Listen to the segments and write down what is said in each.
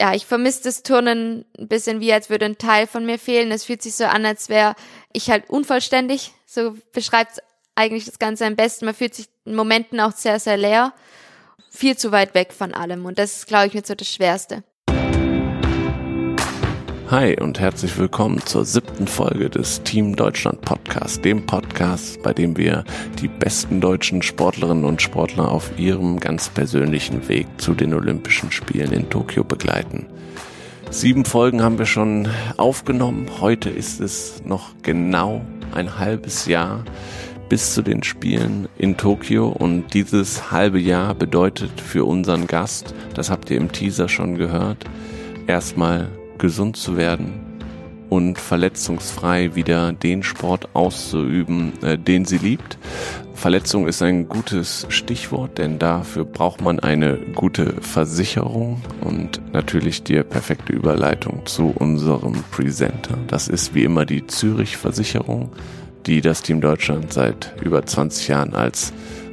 ja, ich vermisse das Turnen ein bisschen wie, als würde ein Teil von mir fehlen. Es fühlt sich so an, als wäre ich halt unvollständig. So beschreibt eigentlich das Ganze am besten. Man fühlt sich in Momenten auch sehr, sehr leer. Viel zu weit weg von allem. Und das ist, glaube ich, mit so das Schwerste. Hi und herzlich willkommen zur siebten Folge des Team Deutschland Podcast, dem Podcast, bei dem wir die besten deutschen Sportlerinnen und Sportler auf ihrem ganz persönlichen Weg zu den Olympischen Spielen in Tokio begleiten. Sieben Folgen haben wir schon aufgenommen. Heute ist es noch genau ein halbes Jahr bis zu den Spielen in Tokio und dieses halbe Jahr bedeutet für unseren Gast, das habt ihr im Teaser schon gehört, erstmal gesund zu werden und verletzungsfrei wieder den Sport auszuüben, äh, den sie liebt. Verletzung ist ein gutes Stichwort, denn dafür braucht man eine gute Versicherung und natürlich die perfekte Überleitung zu unserem Presenter. Das ist wie immer die Zürich Versicherung, die das Team Deutschland seit über 20 Jahren als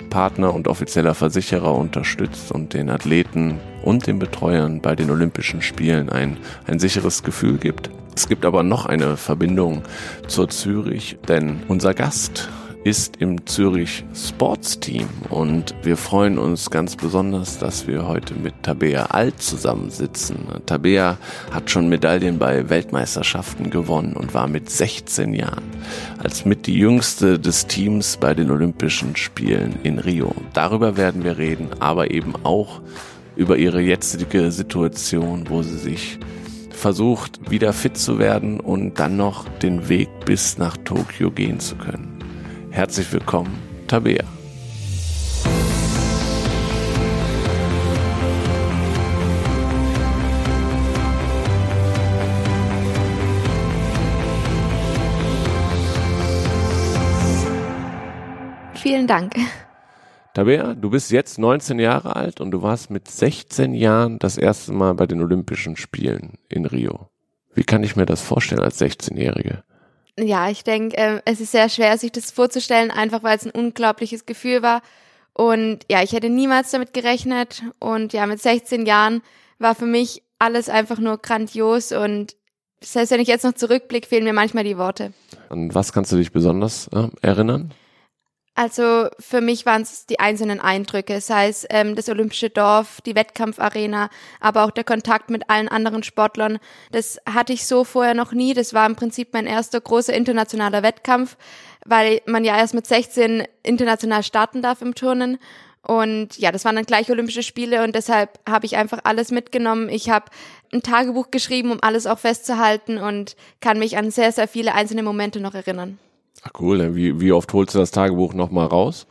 Partner und offizieller Versicherer unterstützt und den Athleten und den Betreuern bei den Olympischen Spielen ein, ein sicheres Gefühl gibt. Es gibt aber noch eine Verbindung zur Zürich, denn unser Gast ist im Zürich Sports Team und wir freuen uns ganz besonders, dass wir heute mit Tabea Alt zusammensitzen. Tabea hat schon Medaillen bei Weltmeisterschaften gewonnen und war mit 16 Jahren als mit die jüngste des Teams bei den Olympischen Spielen in Rio. Darüber werden wir reden, aber eben auch über ihre jetzige Situation, wo sie sich versucht, wieder fit zu werden und dann noch den Weg bis nach Tokio gehen zu können. Herzlich willkommen, Tabea. Vielen Dank. Tabea, du bist jetzt 19 Jahre alt und du warst mit 16 Jahren das erste Mal bei den Olympischen Spielen in Rio. Wie kann ich mir das vorstellen als 16-Jährige? Ja, ich denke, äh, es ist sehr schwer, sich das vorzustellen, einfach weil es ein unglaubliches Gefühl war. Und ja, ich hätte niemals damit gerechnet. Und ja, mit 16 Jahren war für mich alles einfach nur grandios. Und selbst wenn ich jetzt noch zurückblicke, fehlen mir manchmal die Worte. An was kannst du dich besonders äh, erinnern? Also für mich waren es die einzelnen Eindrücke, sei es ähm, das Olympische Dorf, die Wettkampfarena, aber auch der Kontakt mit allen anderen Sportlern. Das hatte ich so vorher noch nie. Das war im Prinzip mein erster großer internationaler Wettkampf, weil man ja erst mit 16 international starten darf im Turnen. Und ja, das waren dann gleich Olympische Spiele und deshalb habe ich einfach alles mitgenommen. Ich habe ein Tagebuch geschrieben, um alles auch festzuhalten und kann mich an sehr, sehr viele einzelne Momente noch erinnern. Ach cool, wie, wie oft holst du das Tagebuch nochmal raus?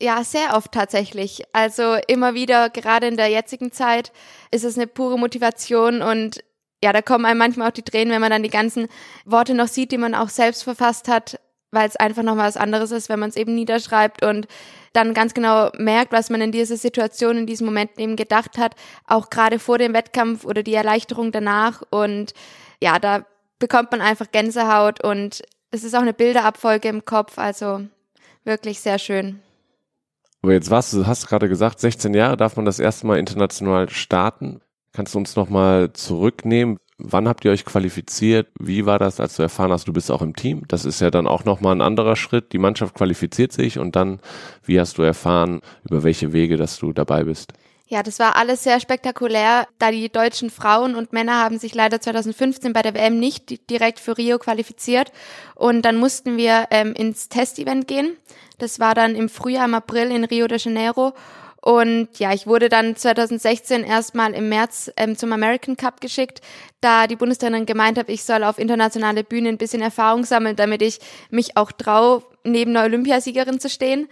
Ja, sehr oft tatsächlich. Also immer wieder, gerade in der jetzigen Zeit, ist es eine pure Motivation und ja, da kommen einem manchmal auch die Tränen, wenn man dann die ganzen Worte noch sieht, die man auch selbst verfasst hat, weil es einfach nochmal was anderes ist, wenn man es eben niederschreibt und dann ganz genau merkt, was man in dieser Situation, in diesem Moment eben gedacht hat, auch gerade vor dem Wettkampf oder die Erleichterung danach. Und ja, da bekommt man einfach Gänsehaut und es ist auch eine Bilderabfolge im Kopf, also wirklich sehr schön. Aber jetzt warst du, hast gerade gesagt, 16 Jahre darf man das erste Mal international starten. Kannst du uns nochmal zurücknehmen? Wann habt ihr euch qualifiziert? Wie war das, als du erfahren hast, du bist auch im Team? Das ist ja dann auch nochmal ein anderer Schritt. Die Mannschaft qualifiziert sich und dann, wie hast du erfahren, über welche Wege, dass du dabei bist? Ja, das war alles sehr spektakulär, da die deutschen Frauen und Männer haben sich leider 2015 bei der WM nicht direkt für Rio qualifiziert und dann mussten wir ähm, ins Testevent gehen. Das war dann im Frühjahr, im April in Rio de Janeiro und ja, ich wurde dann 2016 erstmal im März ähm, zum American Cup geschickt, da die Bundestrainerin gemeint hat, ich soll auf internationale Bühne ein bisschen Erfahrung sammeln, damit ich mich auch traue, neben einer Olympiasiegerin zu stehen.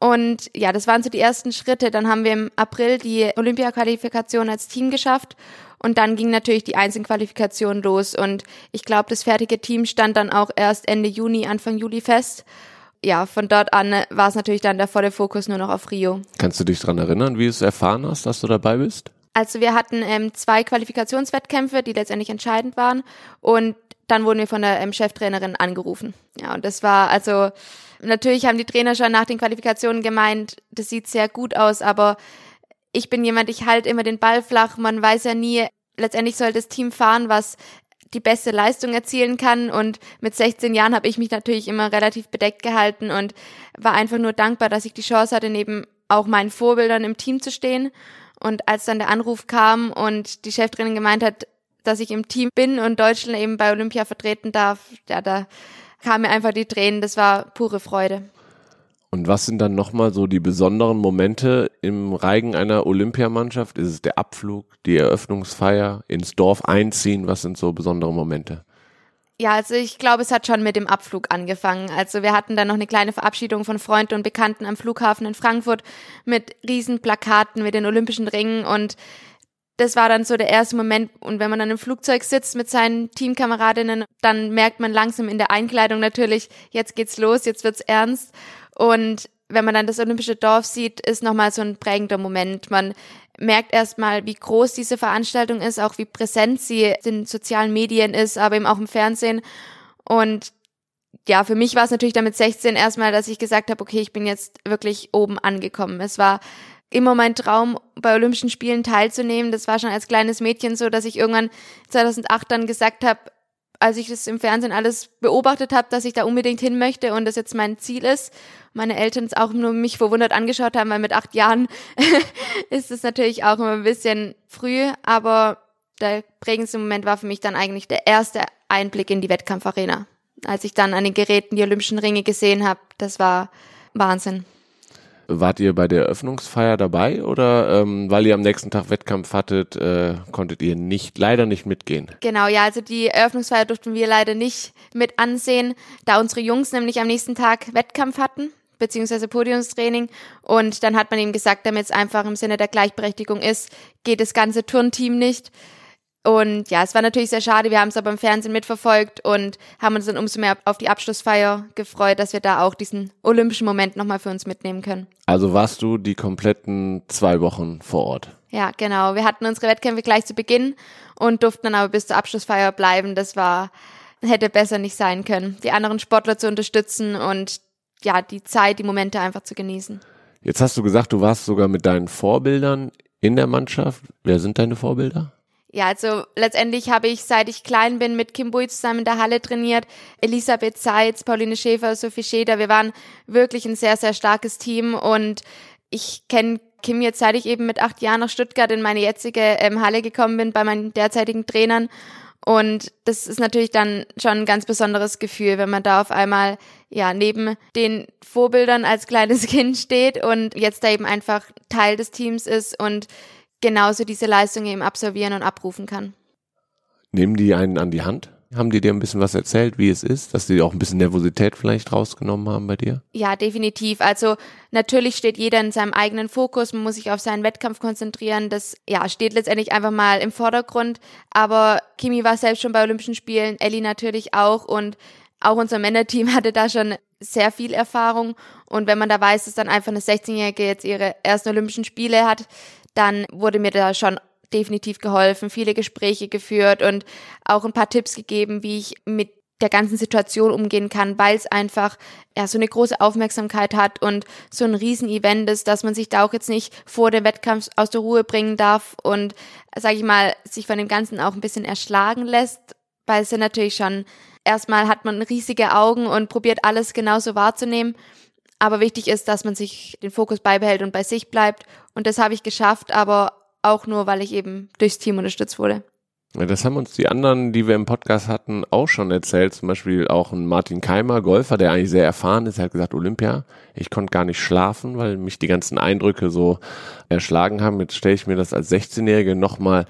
Und ja, das waren so die ersten Schritte. Dann haben wir im April die Olympia-Qualifikation als Team geschafft. Und dann ging natürlich die Einzelqualifikation los. Und ich glaube, das fertige Team stand dann auch erst Ende Juni, Anfang Juli fest. Ja, von dort an war es natürlich dann der volle Fokus nur noch auf Rio. Kannst du dich dran erinnern, wie du es erfahren hast, dass du dabei bist? Also wir hatten ähm, zwei Qualifikationswettkämpfe, die letztendlich entscheidend waren. Und dann wurden wir von der ähm, Cheftrainerin angerufen. Ja, und das war also Natürlich haben die Trainer schon nach den Qualifikationen gemeint, das sieht sehr gut aus, aber ich bin jemand, ich halte immer den Ball flach. Man weiß ja nie, letztendlich soll das Team fahren, was die beste Leistung erzielen kann. Und mit 16 Jahren habe ich mich natürlich immer relativ bedeckt gehalten und war einfach nur dankbar, dass ich die Chance hatte, neben auch meinen Vorbildern im Team zu stehen. Und als dann der Anruf kam und die Cheftrainerin gemeint hat, dass ich im Team bin und Deutschland eben bei Olympia vertreten darf, ja, da kamen mir einfach die Tränen. Das war pure Freude. Und was sind dann nochmal so die besonderen Momente im Reigen einer Olympiamannschaft? Ist es der Abflug, die Eröffnungsfeier, ins Dorf einziehen? Was sind so besondere Momente? Ja, also ich glaube, es hat schon mit dem Abflug angefangen. Also wir hatten dann noch eine kleine Verabschiedung von Freunden und Bekannten am Flughafen in Frankfurt mit riesen Plakaten mit den Olympischen Ringen und das war dann so der erste Moment. Und wenn man dann im Flugzeug sitzt mit seinen Teamkameradinnen, dann merkt man langsam in der Einkleidung natürlich, jetzt geht's los, jetzt wird's ernst. Und wenn man dann das Olympische Dorf sieht, ist nochmal so ein prägender Moment. Man merkt erstmal, wie groß diese Veranstaltung ist, auch wie präsent sie in sozialen Medien ist, aber eben auch im Fernsehen. Und ja, für mich war es natürlich damit 16 erstmal, dass ich gesagt habe, okay, ich bin jetzt wirklich oben angekommen. Es war immer mein Traum, bei Olympischen Spielen teilzunehmen. Das war schon als kleines Mädchen so, dass ich irgendwann 2008 dann gesagt habe, als ich das im Fernsehen alles beobachtet habe, dass ich da unbedingt hin möchte und das jetzt mein Ziel ist. Meine Eltern es auch nur mich verwundert angeschaut haben, weil mit acht Jahren ist es natürlich auch immer ein bisschen früh, aber der prägendste Moment war für mich dann eigentlich der erste Einblick in die Wettkampfarena. Als ich dann an den Geräten die Olympischen Ringe gesehen habe, das war Wahnsinn. Wart ihr bei der Eröffnungsfeier dabei oder ähm, weil ihr am nächsten Tag Wettkampf hattet, äh, konntet ihr nicht leider nicht mitgehen? Genau, ja, also die Eröffnungsfeier durften wir leider nicht mit ansehen, da unsere Jungs nämlich am nächsten Tag Wettkampf hatten beziehungsweise Podiumstraining und dann hat man ihm gesagt, damit es einfach im Sinne der Gleichberechtigung ist, geht das ganze Turnteam nicht. Und ja, es war natürlich sehr schade. Wir haben es aber im Fernsehen mitverfolgt und haben uns dann umso mehr auf die Abschlussfeier gefreut, dass wir da auch diesen olympischen Moment nochmal für uns mitnehmen können. Also warst du die kompletten zwei Wochen vor Ort? Ja, genau. Wir hatten unsere Wettkämpfe gleich zu Beginn und durften dann aber bis zur Abschlussfeier bleiben. Das war, hätte besser nicht sein können, die anderen Sportler zu unterstützen und ja, die Zeit, die Momente einfach zu genießen. Jetzt hast du gesagt, du warst sogar mit deinen Vorbildern in der Mannschaft. Wer sind deine Vorbilder? Ja, also letztendlich habe ich, seit ich klein bin, mit Kim Bui zusammen in der Halle trainiert. Elisabeth Seitz, Pauline Schäfer, Sophie Scheder. Wir waren wirklich ein sehr, sehr starkes Team und ich kenne Kim jetzt, seit ich eben mit acht Jahren nach Stuttgart in meine jetzige ähm, Halle gekommen bin, bei meinen derzeitigen Trainern. Und das ist natürlich dann schon ein ganz besonderes Gefühl, wenn man da auf einmal ja neben den Vorbildern als kleines Kind steht und jetzt da eben einfach Teil des Teams ist und genauso diese Leistung eben absolvieren und abrufen kann. Nehmen die einen an die Hand? Haben die dir ein bisschen was erzählt, wie es ist, dass die auch ein bisschen Nervosität vielleicht rausgenommen haben bei dir? Ja, definitiv. Also natürlich steht jeder in seinem eigenen Fokus, man muss sich auf seinen Wettkampf konzentrieren. Das ja steht letztendlich einfach mal im Vordergrund. Aber Kimi war selbst schon bei Olympischen Spielen, Ellie natürlich auch und auch unser Männerteam hatte da schon sehr viel Erfahrung. Und wenn man da weiß, dass dann einfach eine 16-Jährige jetzt ihre ersten Olympischen Spiele hat, dann wurde mir da schon definitiv geholfen, viele Gespräche geführt und auch ein paar Tipps gegeben, wie ich mit der ganzen Situation umgehen kann, weil es einfach ja so eine große Aufmerksamkeit hat und so ein Riesenevent ist, dass man sich da auch jetzt nicht vor dem Wettkampf aus der Ruhe bringen darf und sage ich mal sich von dem Ganzen auch ein bisschen erschlagen lässt, weil es ja natürlich schon erstmal hat man riesige Augen und probiert alles genauso wahrzunehmen aber wichtig ist, dass man sich den Fokus beibehält und bei sich bleibt. Und das habe ich geschafft, aber auch nur, weil ich eben durchs Team unterstützt wurde. Ja, das haben uns die anderen, die wir im Podcast hatten, auch schon erzählt. Zum Beispiel auch ein Martin Keimer, Golfer, der eigentlich sehr erfahren ist, hat gesagt, Olympia, ich konnte gar nicht schlafen, weil mich die ganzen Eindrücke so erschlagen haben. Jetzt stelle ich mir das als 16-Jährige nochmal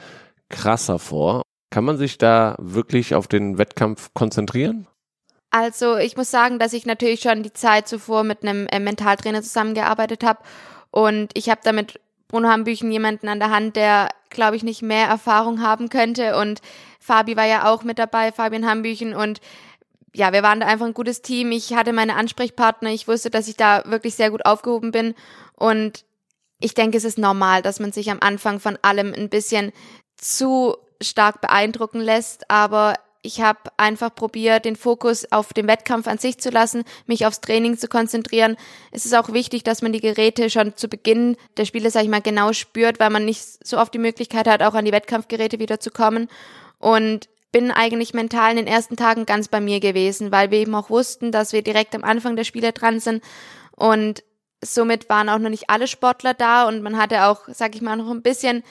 krasser vor. Kann man sich da wirklich auf den Wettkampf konzentrieren? Also ich muss sagen, dass ich natürlich schon die Zeit zuvor mit einem äh, Mentaltrainer zusammengearbeitet habe und ich habe da mit Bruno Hambüchen jemanden an der Hand, der, glaube ich, nicht mehr Erfahrung haben könnte. Und Fabi war ja auch mit dabei, Fabian Hambüchen. Und ja, wir waren da einfach ein gutes Team. Ich hatte meine Ansprechpartner, ich wusste, dass ich da wirklich sehr gut aufgehoben bin. Und ich denke, es ist normal, dass man sich am Anfang von allem ein bisschen zu stark beeindrucken lässt, aber ich habe einfach probiert, den Fokus auf den Wettkampf an sich zu lassen, mich aufs Training zu konzentrieren. Es ist auch wichtig, dass man die Geräte schon zu Beginn der Spiele, sag ich mal, genau spürt, weil man nicht so oft die Möglichkeit hat, auch an die Wettkampfgeräte wieder zu kommen. Und bin eigentlich mental in den ersten Tagen ganz bei mir gewesen, weil wir eben auch wussten, dass wir direkt am Anfang der Spiele dran sind und somit waren auch noch nicht alle Sportler da und man hatte auch, sag ich mal, noch ein bisschen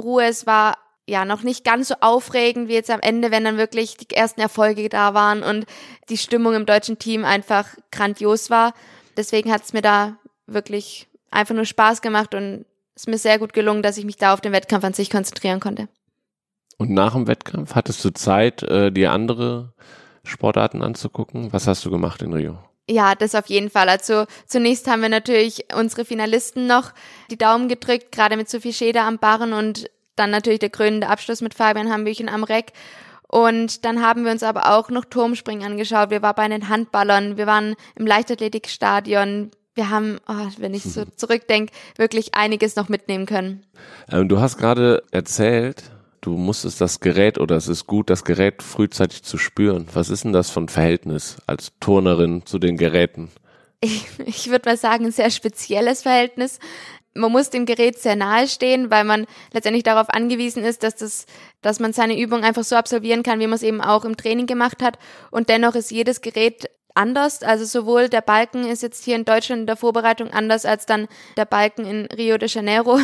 Ruhe. Es war ja noch nicht ganz so aufregend wie jetzt am Ende, wenn dann wirklich die ersten Erfolge da waren und die Stimmung im deutschen Team einfach grandios war. Deswegen hat es mir da wirklich einfach nur Spaß gemacht und es ist mir sehr gut gelungen, dass ich mich da auf den Wettkampf an sich konzentrieren konnte. Und nach dem Wettkampf hattest du Zeit, äh, dir andere Sportarten anzugucken? Was hast du gemacht in Rio? Ja, das auf jeden Fall. Also zunächst haben wir natürlich unsere Finalisten noch die Daumen gedrückt, gerade mit Sophie Scheder am Barren und dann natürlich der krönende Abschluss mit Fabian Hambüchen am Reck. Und dann haben wir uns aber auch noch Turmspringen angeschaut. Wir waren bei den Handballern, wir waren im Leichtathletikstadion. Wir haben, oh, wenn ich so zurückdenke, wirklich einiges noch mitnehmen können. Ähm, du hast gerade erzählt, du musstest das Gerät oder es ist gut, das Gerät frühzeitig zu spüren. Was ist denn das von Verhältnis als Turnerin zu den Geräten? Ich, ich würde mal sagen, ein sehr spezielles Verhältnis. Man muss dem Gerät sehr nahe stehen, weil man letztendlich darauf angewiesen ist, dass das, dass man seine Übung einfach so absolvieren kann, wie man es eben auch im Training gemacht hat. Und dennoch ist jedes Gerät anders. Also sowohl der Balken ist jetzt hier in Deutschland in der Vorbereitung anders als dann der Balken in Rio de Janeiro.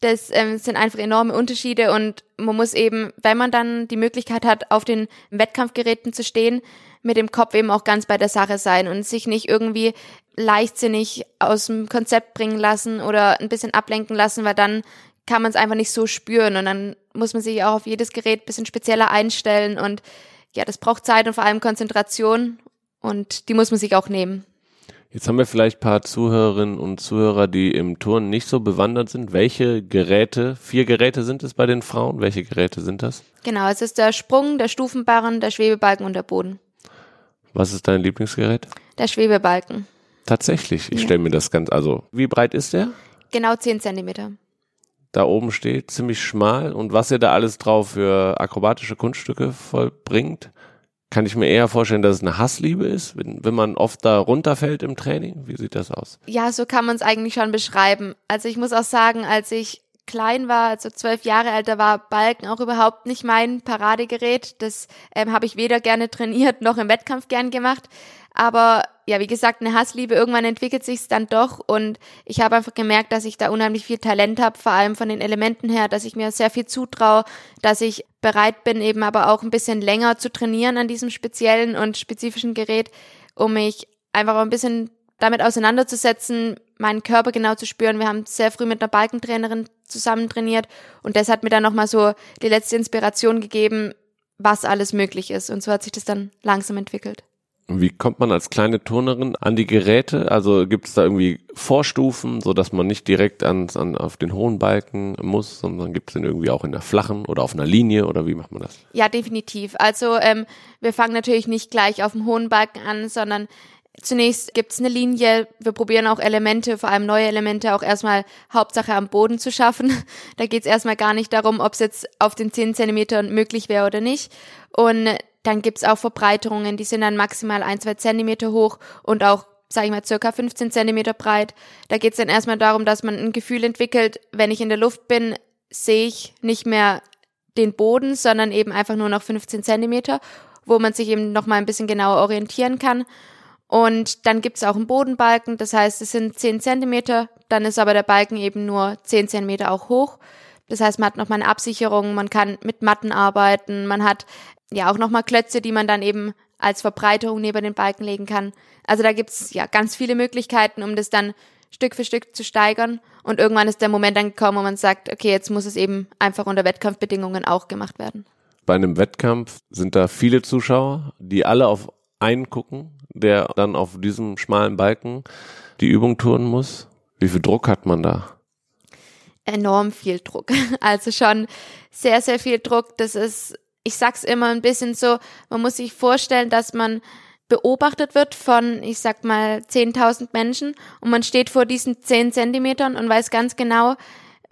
Das ähm, sind einfach enorme Unterschiede und man muss eben, wenn man dann die Möglichkeit hat, auf den Wettkampfgeräten zu stehen, mit dem Kopf eben auch ganz bei der Sache sein und sich nicht irgendwie leichtsinnig aus dem Konzept bringen lassen oder ein bisschen ablenken lassen, weil dann kann man es einfach nicht so spüren und dann muss man sich auch auf jedes Gerät bisschen spezieller einstellen und ja, das braucht Zeit und vor allem Konzentration und die muss man sich auch nehmen. Jetzt haben wir vielleicht ein paar Zuhörerinnen und Zuhörer, die im Turnen nicht so bewandert sind. Welche Geräte, vier Geräte sind es bei den Frauen? Welche Geräte sind das? Genau, es ist der Sprung, der Stufenbarren, der Schwebebalken und der Boden. Was ist dein Lieblingsgerät? Der Schwebebalken. Tatsächlich, ich ja. stelle mir das ganz, also wie breit ist der? Genau zehn Zentimeter. Da oben steht, ziemlich schmal und was ihr da alles drauf für akrobatische Kunststücke vollbringt, kann ich mir eher vorstellen, dass es eine Hassliebe ist, wenn, wenn man oft da runterfällt im Training. Wie sieht das aus? Ja, so kann man es eigentlich schon beschreiben. Also ich muss auch sagen, als ich klein war, also zwölf Jahre alt, da war Balken auch überhaupt nicht mein Paradegerät. Das ähm, habe ich weder gerne trainiert noch im Wettkampf gern gemacht. Aber ja, wie gesagt, eine Hassliebe, irgendwann entwickelt sich's dann doch und ich habe einfach gemerkt, dass ich da unheimlich viel Talent habe, vor allem von den Elementen her, dass ich mir sehr viel zutraue, dass ich bereit bin, eben aber auch ein bisschen länger zu trainieren an diesem speziellen und spezifischen Gerät, um mich einfach ein bisschen damit auseinanderzusetzen, meinen Körper genau zu spüren. Wir haben sehr früh mit einer Balkentrainerin zusammen trainiert und das hat mir dann nochmal so die letzte Inspiration gegeben, was alles möglich ist. Und so hat sich das dann langsam entwickelt. Wie kommt man als kleine Turnerin an die Geräte? Also gibt es da irgendwie Vorstufen, so dass man nicht direkt ans, an, auf den hohen Balken muss, sondern gibt es den irgendwie auch in der flachen oder auf einer Linie oder wie macht man das? Ja, definitiv. Also ähm, wir fangen natürlich nicht gleich auf dem hohen Balken an, sondern Zunächst gibt's eine Linie. Wir probieren auch Elemente, vor allem neue Elemente, auch erstmal Hauptsache am Boden zu schaffen. Da geht's erstmal gar nicht darum, ob es jetzt auf den 10 Zentimetern möglich wäre oder nicht. Und dann gibt's auch Verbreiterungen, die sind dann maximal ein, zwei Zentimeter hoch und auch, sage ich mal, circa 15 Zentimeter breit. Da geht's dann erstmal darum, dass man ein Gefühl entwickelt, wenn ich in der Luft bin, sehe ich nicht mehr den Boden, sondern eben einfach nur noch 15 Zentimeter, wo man sich eben nochmal ein bisschen genauer orientieren kann. Und dann gibt's auch einen Bodenbalken, das heißt, es sind 10 Zentimeter, dann ist aber der Balken eben nur 10 Zentimeter auch hoch. Das heißt, man hat nochmal eine Absicherung, man kann mit Matten arbeiten, man hat ja auch nochmal Klötze, die man dann eben als Verbreiterung neben den Balken legen kann. Also da gibt's ja ganz viele Möglichkeiten, um das dann Stück für Stück zu steigern. Und irgendwann ist der Moment dann gekommen, wo man sagt, okay, jetzt muss es eben einfach unter Wettkampfbedingungen auch gemacht werden. Bei einem Wettkampf sind da viele Zuschauer, die alle auf einen gucken der dann auf diesem schmalen Balken die Übung turnen muss? Wie viel Druck hat man da? Enorm viel Druck. Also schon sehr, sehr viel Druck. Das ist, ich sag's immer ein bisschen so, man muss sich vorstellen, dass man beobachtet wird von, ich sag mal, 10.000 Menschen und man steht vor diesen 10 Zentimetern und weiß ganz genau,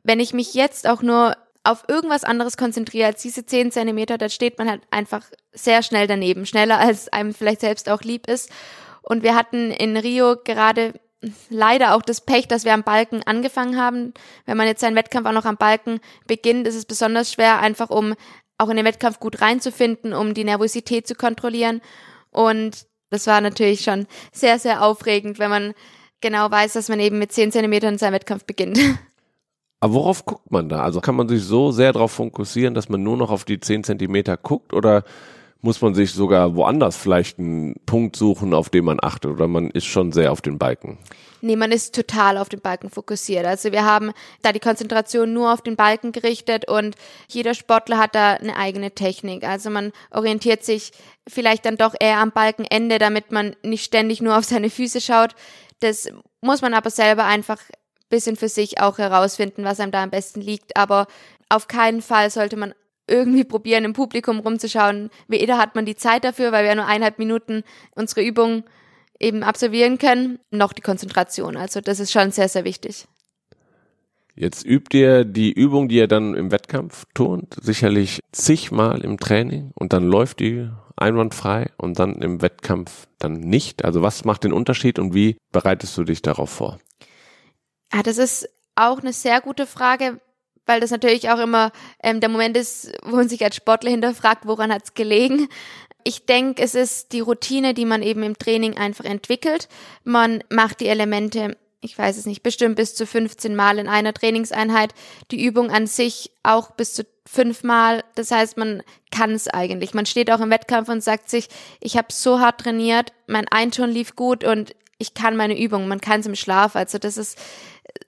wenn ich mich jetzt auch nur auf irgendwas anderes konzentriere als diese 10 Zentimeter, dann steht man halt einfach sehr schnell daneben, schneller als einem vielleicht selbst auch lieb ist. Und wir hatten in Rio gerade leider auch das Pech, dass wir am Balken angefangen haben. Wenn man jetzt seinen Wettkampf auch noch am Balken beginnt, ist es besonders schwer, einfach um auch in den Wettkampf gut reinzufinden, um die Nervosität zu kontrollieren. Und das war natürlich schon sehr, sehr aufregend, wenn man genau weiß, dass man eben mit 10 Zentimetern seinen Wettkampf beginnt. Aber worauf guckt man da? Also kann man sich so sehr darauf fokussieren, dass man nur noch auf die 10 Zentimeter guckt oder muss man sich sogar woanders vielleicht einen Punkt suchen, auf den man achtet oder man ist schon sehr auf den Balken? Nee, man ist total auf den Balken fokussiert. Also wir haben da die Konzentration nur auf den Balken gerichtet und jeder Sportler hat da eine eigene Technik. Also man orientiert sich vielleicht dann doch eher am Balkenende, damit man nicht ständig nur auf seine Füße schaut. Das muss man aber selber einfach bisschen für sich auch herausfinden, was einem da am besten liegt. Aber auf keinen Fall sollte man irgendwie probieren, im Publikum rumzuschauen. Weder hat man die Zeit dafür, weil wir nur eineinhalb Minuten unsere Übung eben absolvieren können, noch die Konzentration. Also das ist schon sehr, sehr wichtig. Jetzt übt ihr die Übung, die ihr dann im Wettkampf turnt, sicherlich zigmal im Training und dann läuft die einwandfrei und dann im Wettkampf dann nicht. Also was macht den Unterschied und wie bereitest du dich darauf vor? Ja, das ist auch eine sehr gute Frage, weil das natürlich auch immer ähm, der Moment ist, wo man sich als Sportler hinterfragt, woran hat's gelegen. Ich denke, es ist die Routine, die man eben im Training einfach entwickelt. Man macht die Elemente, ich weiß es nicht, bestimmt bis zu 15 Mal in einer Trainingseinheit. Die Übung an sich auch bis zu fünfmal. Das heißt, man kann es eigentlich. Man steht auch im Wettkampf und sagt sich, ich habe so hart trainiert, mein Einton lief gut und ich kann meine Übung. Man kann es im Schlaf. Also das ist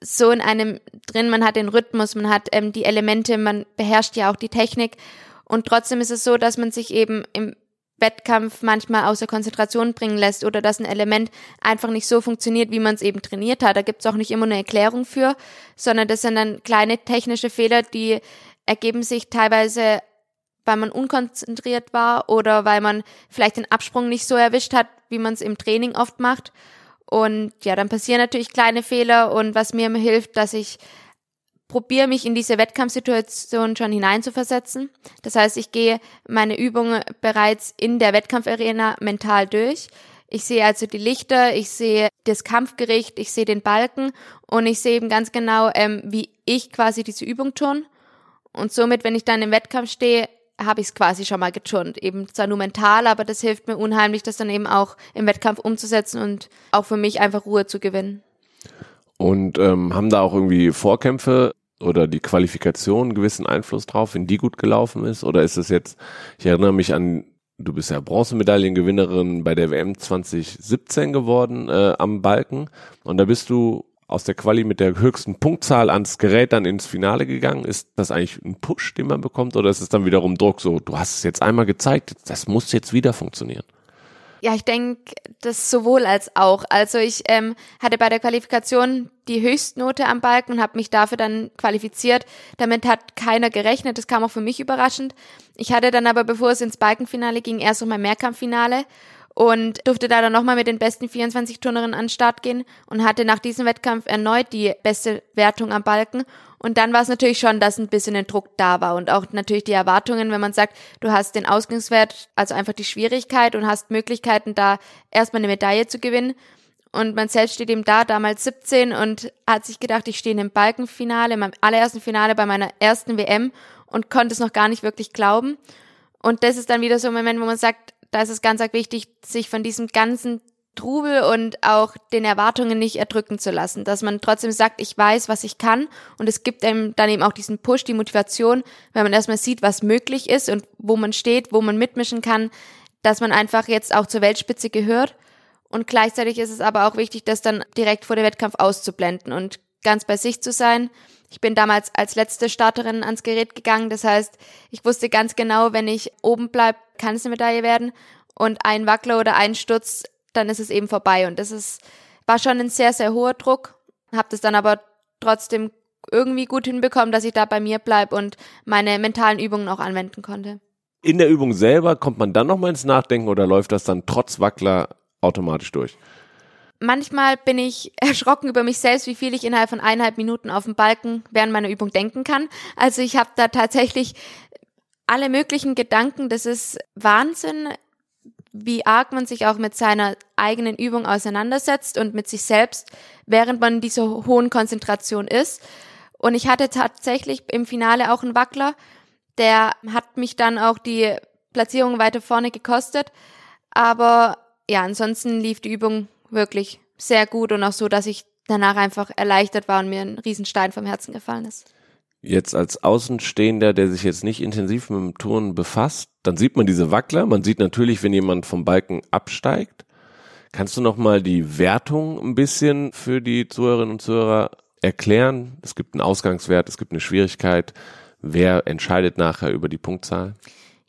so in einem drin, man hat den Rhythmus, man hat ähm, die Elemente, man beherrscht ja auch die Technik. Und trotzdem ist es so, dass man sich eben im Wettkampf manchmal außer Konzentration bringen lässt oder dass ein Element einfach nicht so funktioniert, wie man es eben trainiert hat. Da gibt es auch nicht immer eine Erklärung für, sondern das sind dann kleine technische Fehler, die ergeben sich teilweise, weil man unkonzentriert war oder weil man vielleicht den Absprung nicht so erwischt hat, wie man es im Training oft macht. Und ja, dann passieren natürlich kleine Fehler und was mir immer hilft, dass ich probiere mich in diese Wettkampfsituation schon hineinzuversetzen. Das heißt, ich gehe meine Übungen bereits in der Wettkampfarena mental durch. Ich sehe also die Lichter, ich sehe das Kampfgericht, ich sehe den Balken und ich sehe eben ganz genau, ähm, wie ich quasi diese Übung tun. Und somit, wenn ich dann im Wettkampf stehe, habe ich es quasi schon mal geturnt. Eben zwar nur mental, aber das hilft mir unheimlich, das dann eben auch im Wettkampf umzusetzen und auch für mich einfach Ruhe zu gewinnen. Und ähm, haben da auch irgendwie Vorkämpfe oder die Qualifikation einen gewissen Einfluss drauf, wenn die gut gelaufen ist? Oder ist es jetzt, ich erinnere mich an, du bist ja Bronzemedaillengewinnerin bei der WM 2017 geworden äh, am Balken und da bist du aus der Quali mit der höchsten Punktzahl ans Gerät dann ins Finale gegangen. Ist das eigentlich ein Push, den man bekommt, oder ist es dann wiederum Druck so, du hast es jetzt einmal gezeigt, das muss jetzt wieder funktionieren? Ja, ich denke, das sowohl als auch. Also ich ähm, hatte bei der Qualifikation die Höchstnote am Balken und habe mich dafür dann qualifiziert. Damit hat keiner gerechnet. Das kam auch für mich überraschend. Ich hatte dann aber, bevor es ins Balkenfinale ging, erst noch mal Mehrkampffinale und durfte da dann nochmal mit den besten 24 Turnerinnen an den Start gehen und hatte nach diesem Wettkampf erneut die beste Wertung am Balken. Und dann war es natürlich schon, dass ein bisschen ein Druck da war und auch natürlich die Erwartungen, wenn man sagt, du hast den Ausgangswert, also einfach die Schwierigkeit und hast Möglichkeiten, da erstmal eine Medaille zu gewinnen. Und man selbst steht eben da, damals 17 und hat sich gedacht, ich stehe in einem Balkenfinale, in meinem allerersten Finale bei meiner ersten WM und konnte es noch gar nicht wirklich glauben. Und das ist dann wieder so ein Moment, wo man sagt, da ist es ganz wichtig, sich von diesem ganzen Trubel und auch den Erwartungen nicht erdrücken zu lassen, dass man trotzdem sagt, ich weiß, was ich kann und es gibt einem dann eben auch diesen Push, die Motivation, wenn man erstmal sieht, was möglich ist und wo man steht, wo man mitmischen kann, dass man einfach jetzt auch zur Weltspitze gehört und gleichzeitig ist es aber auch wichtig, das dann direkt vor dem Wettkampf auszublenden und ganz bei sich zu sein. Ich bin damals als letzte Starterin ans Gerät gegangen. Das heißt, ich wusste ganz genau, wenn ich oben bleib, kann es eine Medaille werden. Und ein Wackler oder ein Sturz, dann ist es eben vorbei. Und das ist, war schon ein sehr, sehr hoher Druck. Hab das dann aber trotzdem irgendwie gut hinbekommen, dass ich da bei mir bleib und meine mentalen Übungen auch anwenden konnte. In der Übung selber kommt man dann nochmal ins Nachdenken oder läuft das dann trotz Wackler automatisch durch? Manchmal bin ich erschrocken über mich selbst, wie viel ich innerhalb von eineinhalb Minuten auf dem Balken während meiner Übung denken kann. Also ich habe da tatsächlich alle möglichen Gedanken. Das ist Wahnsinn, wie arg man sich auch mit seiner eigenen Übung auseinandersetzt und mit sich selbst, während man in dieser hohen Konzentration ist. Und ich hatte tatsächlich im Finale auch einen Wackler, der hat mich dann auch die Platzierung weiter vorne gekostet. Aber ja, ansonsten lief die Übung wirklich sehr gut und auch so, dass ich danach einfach erleichtert war und mir ein Riesenstein vom Herzen gefallen ist. Jetzt als Außenstehender, der sich jetzt nicht intensiv mit dem Turnen befasst, dann sieht man diese Wackler. Man sieht natürlich, wenn jemand vom Balken absteigt. Kannst du noch mal die Wertung ein bisschen für die Zuhörerinnen und Zuhörer erklären? Es gibt einen Ausgangswert, es gibt eine Schwierigkeit. Wer entscheidet nachher über die Punktzahl?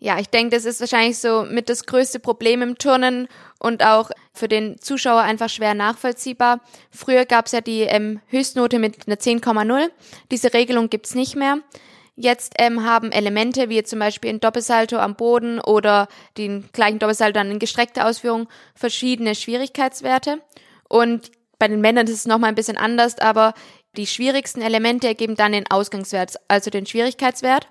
Ja, ich denke, das ist wahrscheinlich so mit das größte Problem im Turnen und auch für den Zuschauer einfach schwer nachvollziehbar. Früher gab es ja die ähm, Höchstnote mit einer 10,0. Diese Regelung gibt's nicht mehr. Jetzt ähm, haben Elemente wie zum Beispiel ein Doppelsalto am Boden oder den gleichen Doppelsalto dann in gestreckter Ausführung verschiedene Schwierigkeitswerte. Und bei den Männern ist es nochmal ein bisschen anders, aber die schwierigsten Elemente ergeben dann den Ausgangswert, also den Schwierigkeitswert.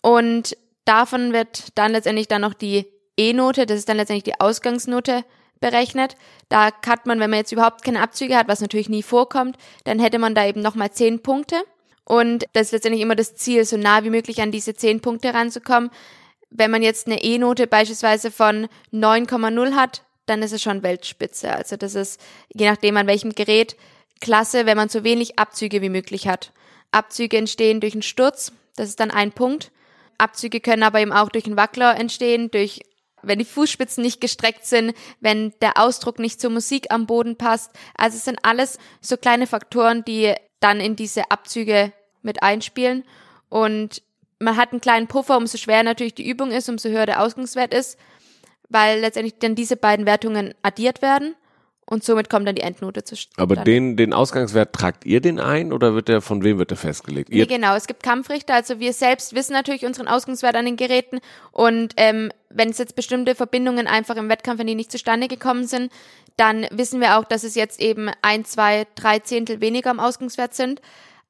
Und Davon wird dann letztendlich dann noch die E-Note, das ist dann letztendlich die Ausgangsnote berechnet. Da hat man, wenn man jetzt überhaupt keine Abzüge hat, was natürlich nie vorkommt, dann hätte man da eben nochmal zehn Punkte. Und das ist letztendlich immer das Ziel, so nah wie möglich an diese zehn Punkte ranzukommen. Wenn man jetzt eine E-Note beispielsweise von 9,0 hat, dann ist es schon Weltspitze. Also das ist, je nachdem an welchem Gerät, klasse, wenn man so wenig Abzüge wie möglich hat. Abzüge entstehen durch einen Sturz, das ist dann ein Punkt. Abzüge können aber eben auch durch einen Wackler entstehen, durch wenn die Fußspitzen nicht gestreckt sind, wenn der Ausdruck nicht zur Musik am Boden passt. Also es sind alles so kleine Faktoren, die dann in diese Abzüge mit einspielen. Und man hat einen kleinen Puffer, umso schwerer natürlich die Übung ist, umso höher der Ausgangswert ist, weil letztendlich dann diese beiden Wertungen addiert werden. Und somit kommt dann die Endnote zustande. Aber den, den Ausgangswert tragt ihr den ein oder wird der, von wem wird der festgelegt? Ihr nee, genau, es gibt Kampfrichter, also wir selbst wissen natürlich unseren Ausgangswert an den Geräten und ähm, wenn es jetzt bestimmte Verbindungen einfach im Wettkampf, wenn die nicht zustande gekommen sind, dann wissen wir auch, dass es jetzt eben ein, zwei, drei Zehntel weniger am Ausgangswert sind.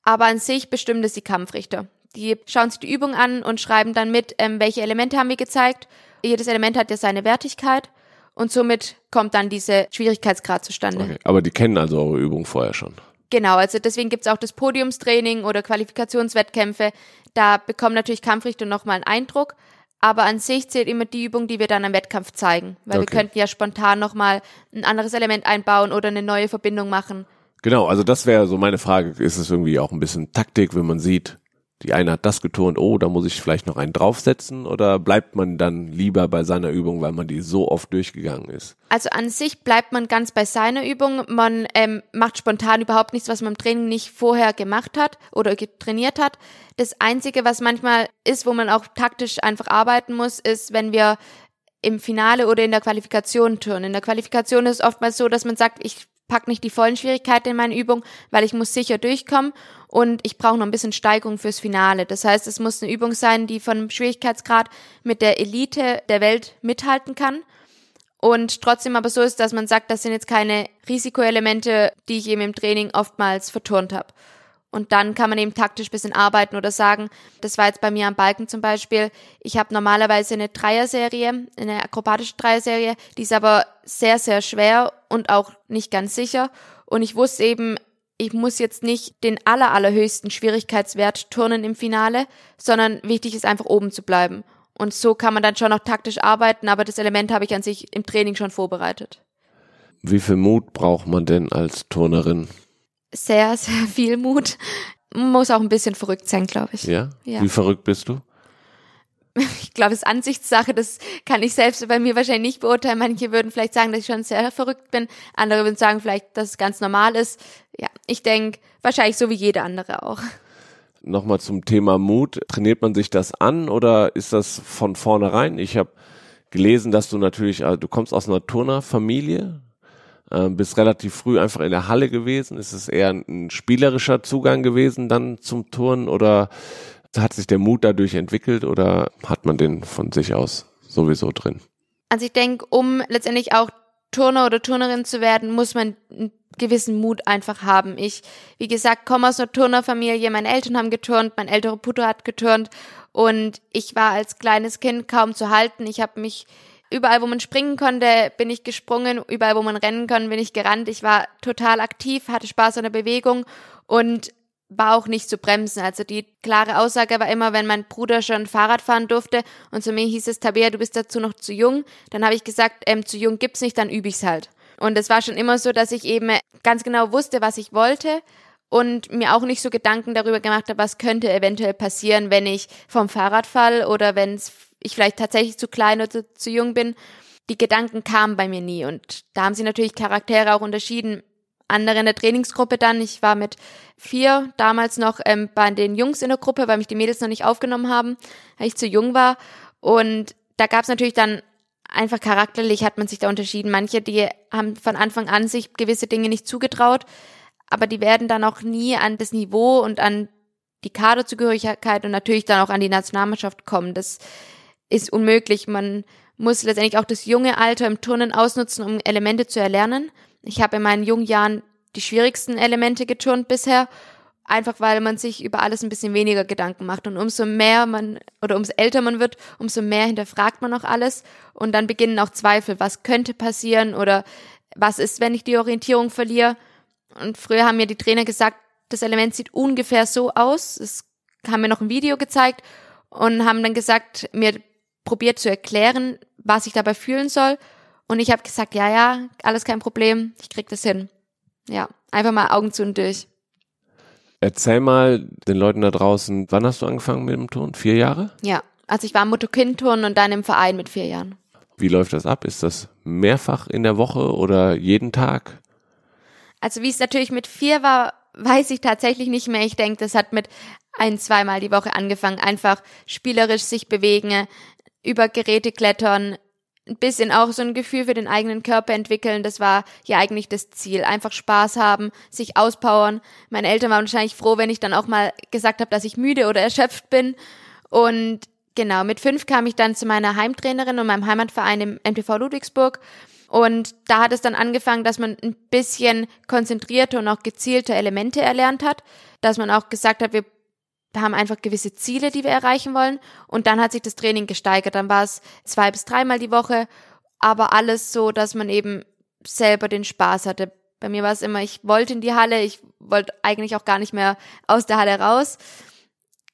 Aber an sich bestimmt es die Kampfrichter. Die schauen sich die Übung an und schreiben dann mit, ähm, welche Elemente haben wir gezeigt. Jedes Element hat ja seine Wertigkeit und somit kommt dann diese Schwierigkeitsgrad zustande. Okay, aber die kennen also eure Übung vorher schon. Genau, also deswegen gibt's auch das Podiumstraining oder Qualifikationswettkämpfe. Da bekommen natürlich Kampfrichter nochmal einen Eindruck. Aber an sich zählt immer die Übung, die wir dann am Wettkampf zeigen. Weil okay. wir könnten ja spontan nochmal ein anderes Element einbauen oder eine neue Verbindung machen. Genau, also das wäre so meine Frage. Ist es irgendwie auch ein bisschen Taktik, wenn man sieht, die eine hat das geturnt, oh, da muss ich vielleicht noch einen draufsetzen oder bleibt man dann lieber bei seiner Übung, weil man die so oft durchgegangen ist? Also an sich bleibt man ganz bei seiner Übung. Man ähm, macht spontan überhaupt nichts, was man im Training nicht vorher gemacht hat oder trainiert hat. Das Einzige, was manchmal ist, wo man auch taktisch einfach arbeiten muss, ist, wenn wir im Finale oder in der Qualifikation turnen. In der Qualifikation ist es oftmals so, dass man sagt, ich pack nicht die vollen Schwierigkeiten in meine Übung, weil ich muss sicher durchkommen und ich brauche noch ein bisschen Steigerung fürs Finale. Das heißt, es muss eine Übung sein, die von Schwierigkeitsgrad mit der Elite der Welt mithalten kann und trotzdem aber so ist, dass man sagt, das sind jetzt keine Risikoelemente, die ich eben im Training oftmals verturnt habe. Und dann kann man eben taktisch bisschen arbeiten oder sagen, das war jetzt bei mir am Balken zum Beispiel, ich habe normalerweise eine Dreier-Serie, eine akrobatische Dreier-Serie, die ist aber sehr, sehr schwer und auch nicht ganz sicher. Und ich wusste eben, ich muss jetzt nicht den aller, allerhöchsten Schwierigkeitswert turnen im Finale, sondern wichtig ist einfach oben zu bleiben. Und so kann man dann schon noch taktisch arbeiten, aber das Element habe ich an sich im Training schon vorbereitet. Wie viel Mut braucht man denn als Turnerin? Sehr, sehr viel Mut. Muss auch ein bisschen verrückt sein, glaube ich. Ja? ja? Wie verrückt bist du? Ich glaube, es ist Ansichtssache, das kann ich selbst bei mir wahrscheinlich nicht beurteilen. Manche würden vielleicht sagen, dass ich schon sehr verrückt bin. Andere würden sagen vielleicht, dass es ganz normal ist. Ja, ich denke, wahrscheinlich so wie jeder andere auch. Nochmal zum Thema Mut. Trainiert man sich das an oder ist das von vornherein? Ich habe gelesen, dass du natürlich, also du kommst aus einer Turnerfamilie, äh, bist relativ früh einfach in der Halle gewesen. Ist es eher ein spielerischer Zugang gewesen dann zum Turnen oder hat sich der Mut dadurch entwickelt oder hat man den von sich aus sowieso drin? Also ich denke, um letztendlich auch Turner oder Turnerin zu werden, muss man einen gewissen Mut einfach haben. Ich, wie gesagt, komme aus einer Turnerfamilie. Meine Eltern haben geturnt, mein älterer Bruder hat geturnt und ich war als kleines Kind kaum zu halten. Ich habe mich überall, wo man springen konnte, bin ich gesprungen. Überall, wo man rennen konnte, bin ich gerannt. Ich war total aktiv, hatte Spaß an der Bewegung und war auch nicht zu bremsen. Also die klare Aussage war immer, wenn mein Bruder schon Fahrrad fahren durfte und zu mir hieß es, Tabea, du bist dazu noch zu jung, dann habe ich gesagt, ähm, zu jung gibt's nicht, dann übe ich's halt. Und es war schon immer so, dass ich eben ganz genau wusste, was ich wollte und mir auch nicht so Gedanken darüber gemacht habe, was könnte eventuell passieren, wenn ich vom Fahrrad fall oder wenn ich vielleicht tatsächlich zu klein oder zu, zu jung bin. Die Gedanken kamen bei mir nie und da haben sie natürlich Charaktere auch unterschieden andere in der Trainingsgruppe dann. Ich war mit vier damals noch ähm, bei den Jungs in der Gruppe, weil mich die Mädels noch nicht aufgenommen haben, weil ich zu jung war. Und da gab es natürlich dann einfach charakterlich hat man sich da unterschieden. Manche, die haben von Anfang an sich gewisse Dinge nicht zugetraut, aber die werden dann auch nie an das Niveau und an die Kaderzugehörigkeit und natürlich dann auch an die Nationalmannschaft kommen. Das ist unmöglich. Man muss letztendlich auch das junge Alter im Turnen ausnutzen, um Elemente zu erlernen. Ich habe in meinen jungen Jahren die schwierigsten Elemente geturnt bisher, einfach weil man sich über alles ein bisschen weniger Gedanken macht. Und umso mehr man oder umso älter man wird, umso mehr hinterfragt man auch alles. Und dann beginnen auch Zweifel, was könnte passieren oder was ist, wenn ich die Orientierung verliere. Und früher haben mir die Trainer gesagt, das Element sieht ungefähr so aus. Es haben mir noch ein Video gezeigt und haben dann gesagt, mir probiert zu erklären, was ich dabei fühlen soll. Und ich habe gesagt, ja, ja, alles kein Problem, ich krieg das hin. Ja, einfach mal Augen zu und durch. Erzähl mal den Leuten da draußen, wann hast du angefangen mit dem Turn? Vier Jahre? Ja, also ich war Mutter-Kind-Turn und dann im Verein mit vier Jahren. Wie läuft das ab? Ist das mehrfach in der Woche oder jeden Tag? Also wie es natürlich mit vier war, weiß ich tatsächlich nicht mehr. Ich denke, das hat mit ein, zweimal die Woche angefangen. Einfach spielerisch sich bewegen, über Geräte klettern, ein bisschen auch so ein Gefühl für den eigenen Körper entwickeln. Das war ja eigentlich das Ziel. Einfach Spaß haben, sich auspowern. Meine Eltern waren wahrscheinlich froh, wenn ich dann auch mal gesagt habe, dass ich müde oder erschöpft bin. Und genau, mit fünf kam ich dann zu meiner Heimtrainerin und meinem Heimatverein im MTV Ludwigsburg. Und da hat es dann angefangen, dass man ein bisschen konzentrierter und auch gezielter Elemente erlernt hat. Dass man auch gesagt hat, wir wir haben einfach gewisse Ziele, die wir erreichen wollen. Und dann hat sich das Training gesteigert. Dann war es zwei bis dreimal die Woche, aber alles so, dass man eben selber den Spaß hatte. Bei mir war es immer, ich wollte in die Halle, ich wollte eigentlich auch gar nicht mehr aus der Halle raus.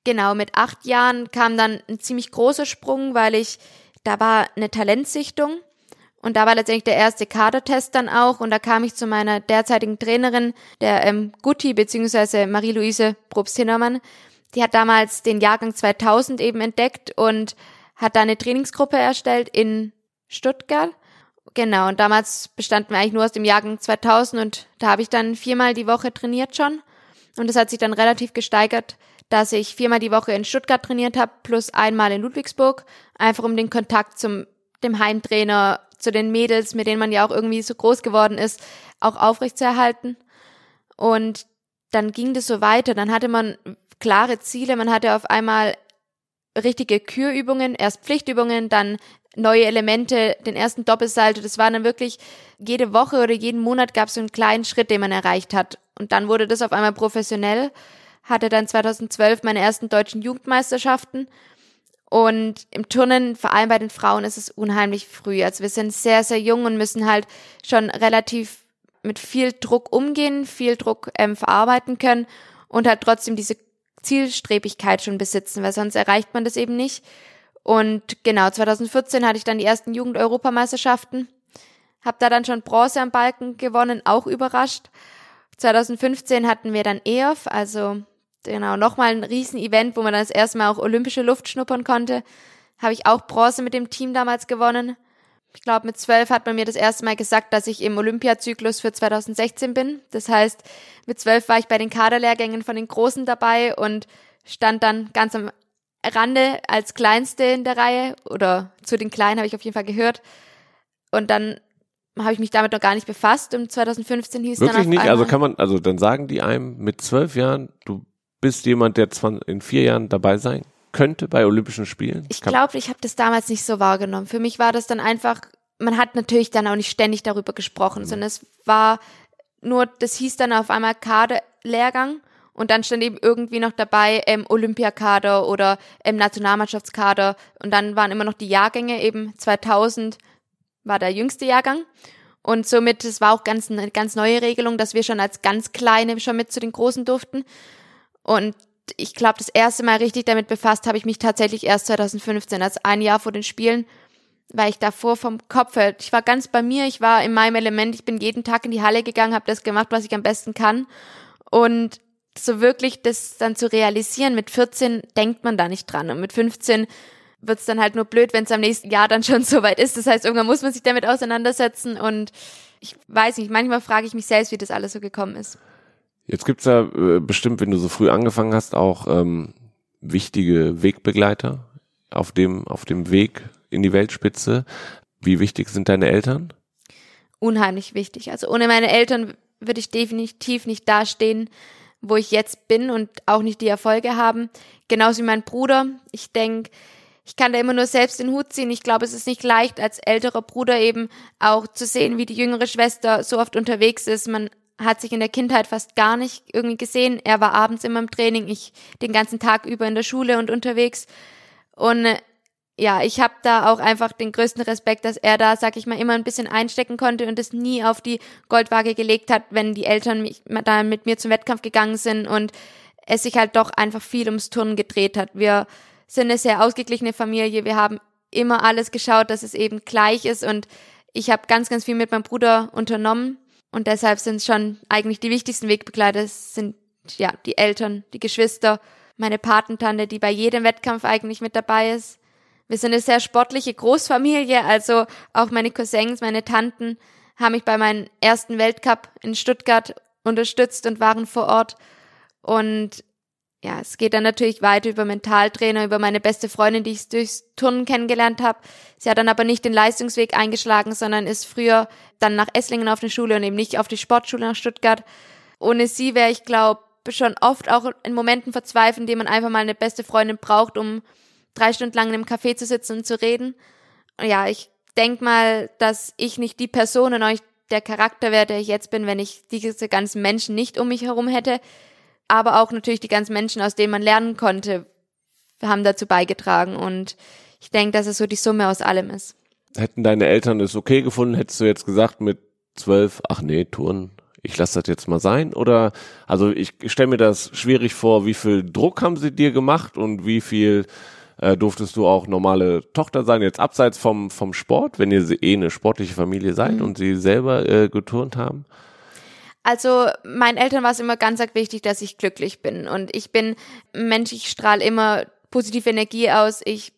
Genau, mit acht Jahren kam dann ein ziemlich großer Sprung, weil ich, da war eine Talentsichtung und da war letztendlich der erste Kadertest dann auch und da kam ich zu meiner derzeitigen Trainerin, der ähm, Gutti beziehungsweise Marie-Louise Probst-Hinnermann die hat damals den Jahrgang 2000 eben entdeckt und hat da eine Trainingsgruppe erstellt in Stuttgart. Genau, und damals bestanden wir eigentlich nur aus dem Jahrgang 2000 und da habe ich dann viermal die Woche trainiert schon. Und das hat sich dann relativ gesteigert, dass ich viermal die Woche in Stuttgart trainiert habe, plus einmal in Ludwigsburg, einfach um den Kontakt zum dem Heimtrainer, zu den Mädels, mit denen man ja auch irgendwie so groß geworden ist, auch aufrechtzuerhalten. Und dann ging das so weiter. Dann hatte man klare Ziele. Man hatte auf einmal richtige Kürübungen, erst Pflichtübungen, dann neue Elemente, den ersten Doppelsalto. Das war dann wirklich jede Woche oder jeden Monat gab es so einen kleinen Schritt, den man erreicht hat. Und dann wurde das auf einmal professionell. Hatte dann 2012 meine ersten deutschen Jugendmeisterschaften. Und im Turnen, vor allem bei den Frauen, ist es unheimlich früh. Also wir sind sehr, sehr jung und müssen halt schon relativ mit viel Druck umgehen, viel Druck ähm, verarbeiten können und halt trotzdem diese Zielstrebigkeit schon besitzen, weil sonst erreicht man das eben nicht. Und genau, 2014 hatte ich dann die ersten Jugend-Europameisterschaften, habe da dann schon Bronze am Balken gewonnen, auch überrascht. 2015 hatten wir dann EOF, also genau, nochmal ein Riesen-Event, wo man dann das erste Mal auch olympische Luft schnuppern konnte. Habe ich auch Bronze mit dem Team damals gewonnen ich glaube, mit zwölf hat man mir das erste Mal gesagt, dass ich im Olympiazyklus für 2016 bin. Das heißt, mit zwölf war ich bei den Kaderlehrgängen von den Großen dabei und stand dann ganz am Rande als Kleinste in der Reihe oder zu den Kleinen habe ich auf jeden Fall gehört. Und dann habe ich mich damit noch gar nicht befasst und 2015 hieß Wirklich dann auf nicht? Einmal, Also kann man, also dann sagen die einem mit zwölf Jahren, du bist jemand, der in vier Jahren dabei sein könnte bei Olympischen Spielen? Ich glaube, ich habe das damals nicht so wahrgenommen. Für mich war das dann einfach, man hat natürlich dann auch nicht ständig darüber gesprochen, mhm. sondern es war nur, das hieß dann auf einmal Kaderlehrgang und dann stand eben irgendwie noch dabei ähm, Olympiakader oder ähm, Nationalmannschaftskader und dann waren immer noch die Jahrgänge eben 2000 war der jüngste Jahrgang und somit es war auch ganz eine ganz neue Regelung, dass wir schon als ganz kleine schon mit zu den großen durften und ich glaube, das erste Mal richtig damit befasst habe ich mich tatsächlich erst 2015, als ein Jahr vor den Spielen, weil ich davor vom Kopf, ich war ganz bei mir, ich war in meinem Element, ich bin jeden Tag in die Halle gegangen, habe das gemacht, was ich am besten kann und so wirklich das dann zu realisieren, mit 14 denkt man da nicht dran und mit 15 wird's dann halt nur blöd, wenn es am nächsten Jahr dann schon soweit ist. Das heißt, irgendwann muss man sich damit auseinandersetzen und ich weiß nicht, manchmal frage ich mich selbst, wie das alles so gekommen ist. Jetzt gibt's ja äh, bestimmt, wenn du so früh angefangen hast, auch ähm, wichtige Wegbegleiter auf dem, auf dem Weg in die Weltspitze. Wie wichtig sind deine Eltern? Unheimlich wichtig. Also ohne meine Eltern würde ich definitiv nicht dastehen, wo ich jetzt bin und auch nicht die Erfolge haben. Genauso wie mein Bruder. Ich denke, ich kann da immer nur selbst den Hut ziehen. Ich glaube, es ist nicht leicht, als älterer Bruder eben auch zu sehen, wie die jüngere Schwester so oft unterwegs ist. Man hat sich in der Kindheit fast gar nicht irgendwie gesehen. Er war abends immer im Training, ich den ganzen Tag über in der Schule und unterwegs. Und äh, ja, ich habe da auch einfach den größten Respekt, dass er da, sag ich mal, immer ein bisschen einstecken konnte und es nie auf die Goldwaage gelegt hat, wenn die Eltern mich, da mit mir zum Wettkampf gegangen sind und es sich halt doch einfach viel ums Turnen gedreht hat. Wir sind eine sehr ausgeglichene Familie. Wir haben immer alles geschaut, dass es eben gleich ist und ich habe ganz, ganz viel mit meinem Bruder unternommen und deshalb sind es schon eigentlich die wichtigsten Wegbegleiter sind ja die Eltern, die Geschwister, meine Patentante, die bei jedem Wettkampf eigentlich mit dabei ist. Wir sind eine sehr sportliche Großfamilie, also auch meine Cousins, meine Tanten haben mich bei meinem ersten Weltcup in Stuttgart unterstützt und waren vor Ort. Und ja, es geht dann natürlich weiter über Mentaltrainer, über meine beste Freundin, die ich durchs Turnen kennengelernt habe. Sie hat dann aber nicht den Leistungsweg eingeschlagen, sondern ist früher dann nach Esslingen auf die Schule und eben nicht auf die Sportschule nach Stuttgart. Ohne sie wäre ich, glaube schon oft auch in Momenten verzweifelt, in denen man einfach mal eine beste Freundin braucht, um drei Stunden lang in einem Café zu sitzen und zu reden. Und ja, ich denk mal, dass ich nicht die Person und euch der Charakter wäre, der ich jetzt bin, wenn ich diese ganzen Menschen nicht um mich herum hätte aber auch natürlich die ganzen Menschen, aus denen man lernen konnte, haben dazu beigetragen. Und ich denke, dass es so die Summe aus allem ist. Hätten deine Eltern es okay gefunden, hättest du jetzt gesagt mit zwölf, ach nee, Touren, ich lasse das jetzt mal sein? Oder, also ich stelle mir das schwierig vor, wie viel Druck haben sie dir gemacht und wie viel äh, durftest du auch normale Tochter sein, jetzt abseits vom, vom Sport, wenn ihr eh eine sportliche Familie seid mhm. und sie selber äh, geturnt haben? Also meinen Eltern war es immer ganz wichtig, dass ich glücklich bin. Und ich bin Mensch, ich strahle immer positive Energie aus. Ich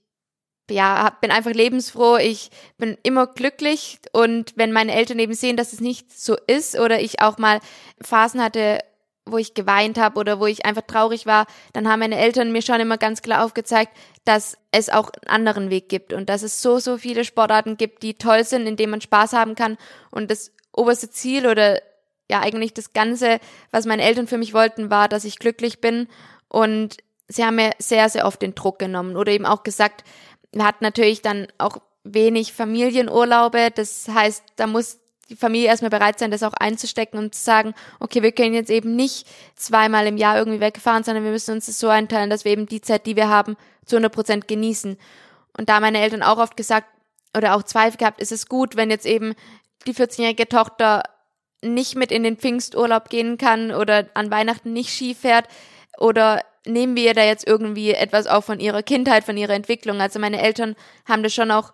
ja, bin einfach lebensfroh, ich bin immer glücklich und wenn meine Eltern eben sehen, dass es nicht so ist oder ich auch mal Phasen hatte, wo ich geweint habe oder wo ich einfach traurig war, dann haben meine Eltern mir schon immer ganz klar aufgezeigt, dass es auch einen anderen Weg gibt und dass es so, so viele Sportarten gibt, die toll sind, in denen man Spaß haben kann und das oberste Ziel oder ja eigentlich das Ganze, was meine Eltern für mich wollten, war, dass ich glücklich bin. Und sie haben mir sehr, sehr oft den Druck genommen oder eben auch gesagt, wir hatten natürlich dann auch wenig Familienurlaube. Das heißt, da muss die Familie erstmal bereit sein, das auch einzustecken und zu sagen, okay, wir können jetzt eben nicht zweimal im Jahr irgendwie wegfahren, sondern wir müssen uns das so einteilen, dass wir eben die Zeit, die wir haben, zu 100 Prozent genießen. Und da meine Eltern auch oft gesagt oder auch Zweifel gehabt, ist es gut, wenn jetzt eben die 14-jährige Tochter nicht mit in den Pfingsturlaub gehen kann oder an Weihnachten nicht Ski fährt oder nehmen wir da jetzt irgendwie etwas auch von ihrer Kindheit, von ihrer Entwicklung. Also meine Eltern haben das schon auch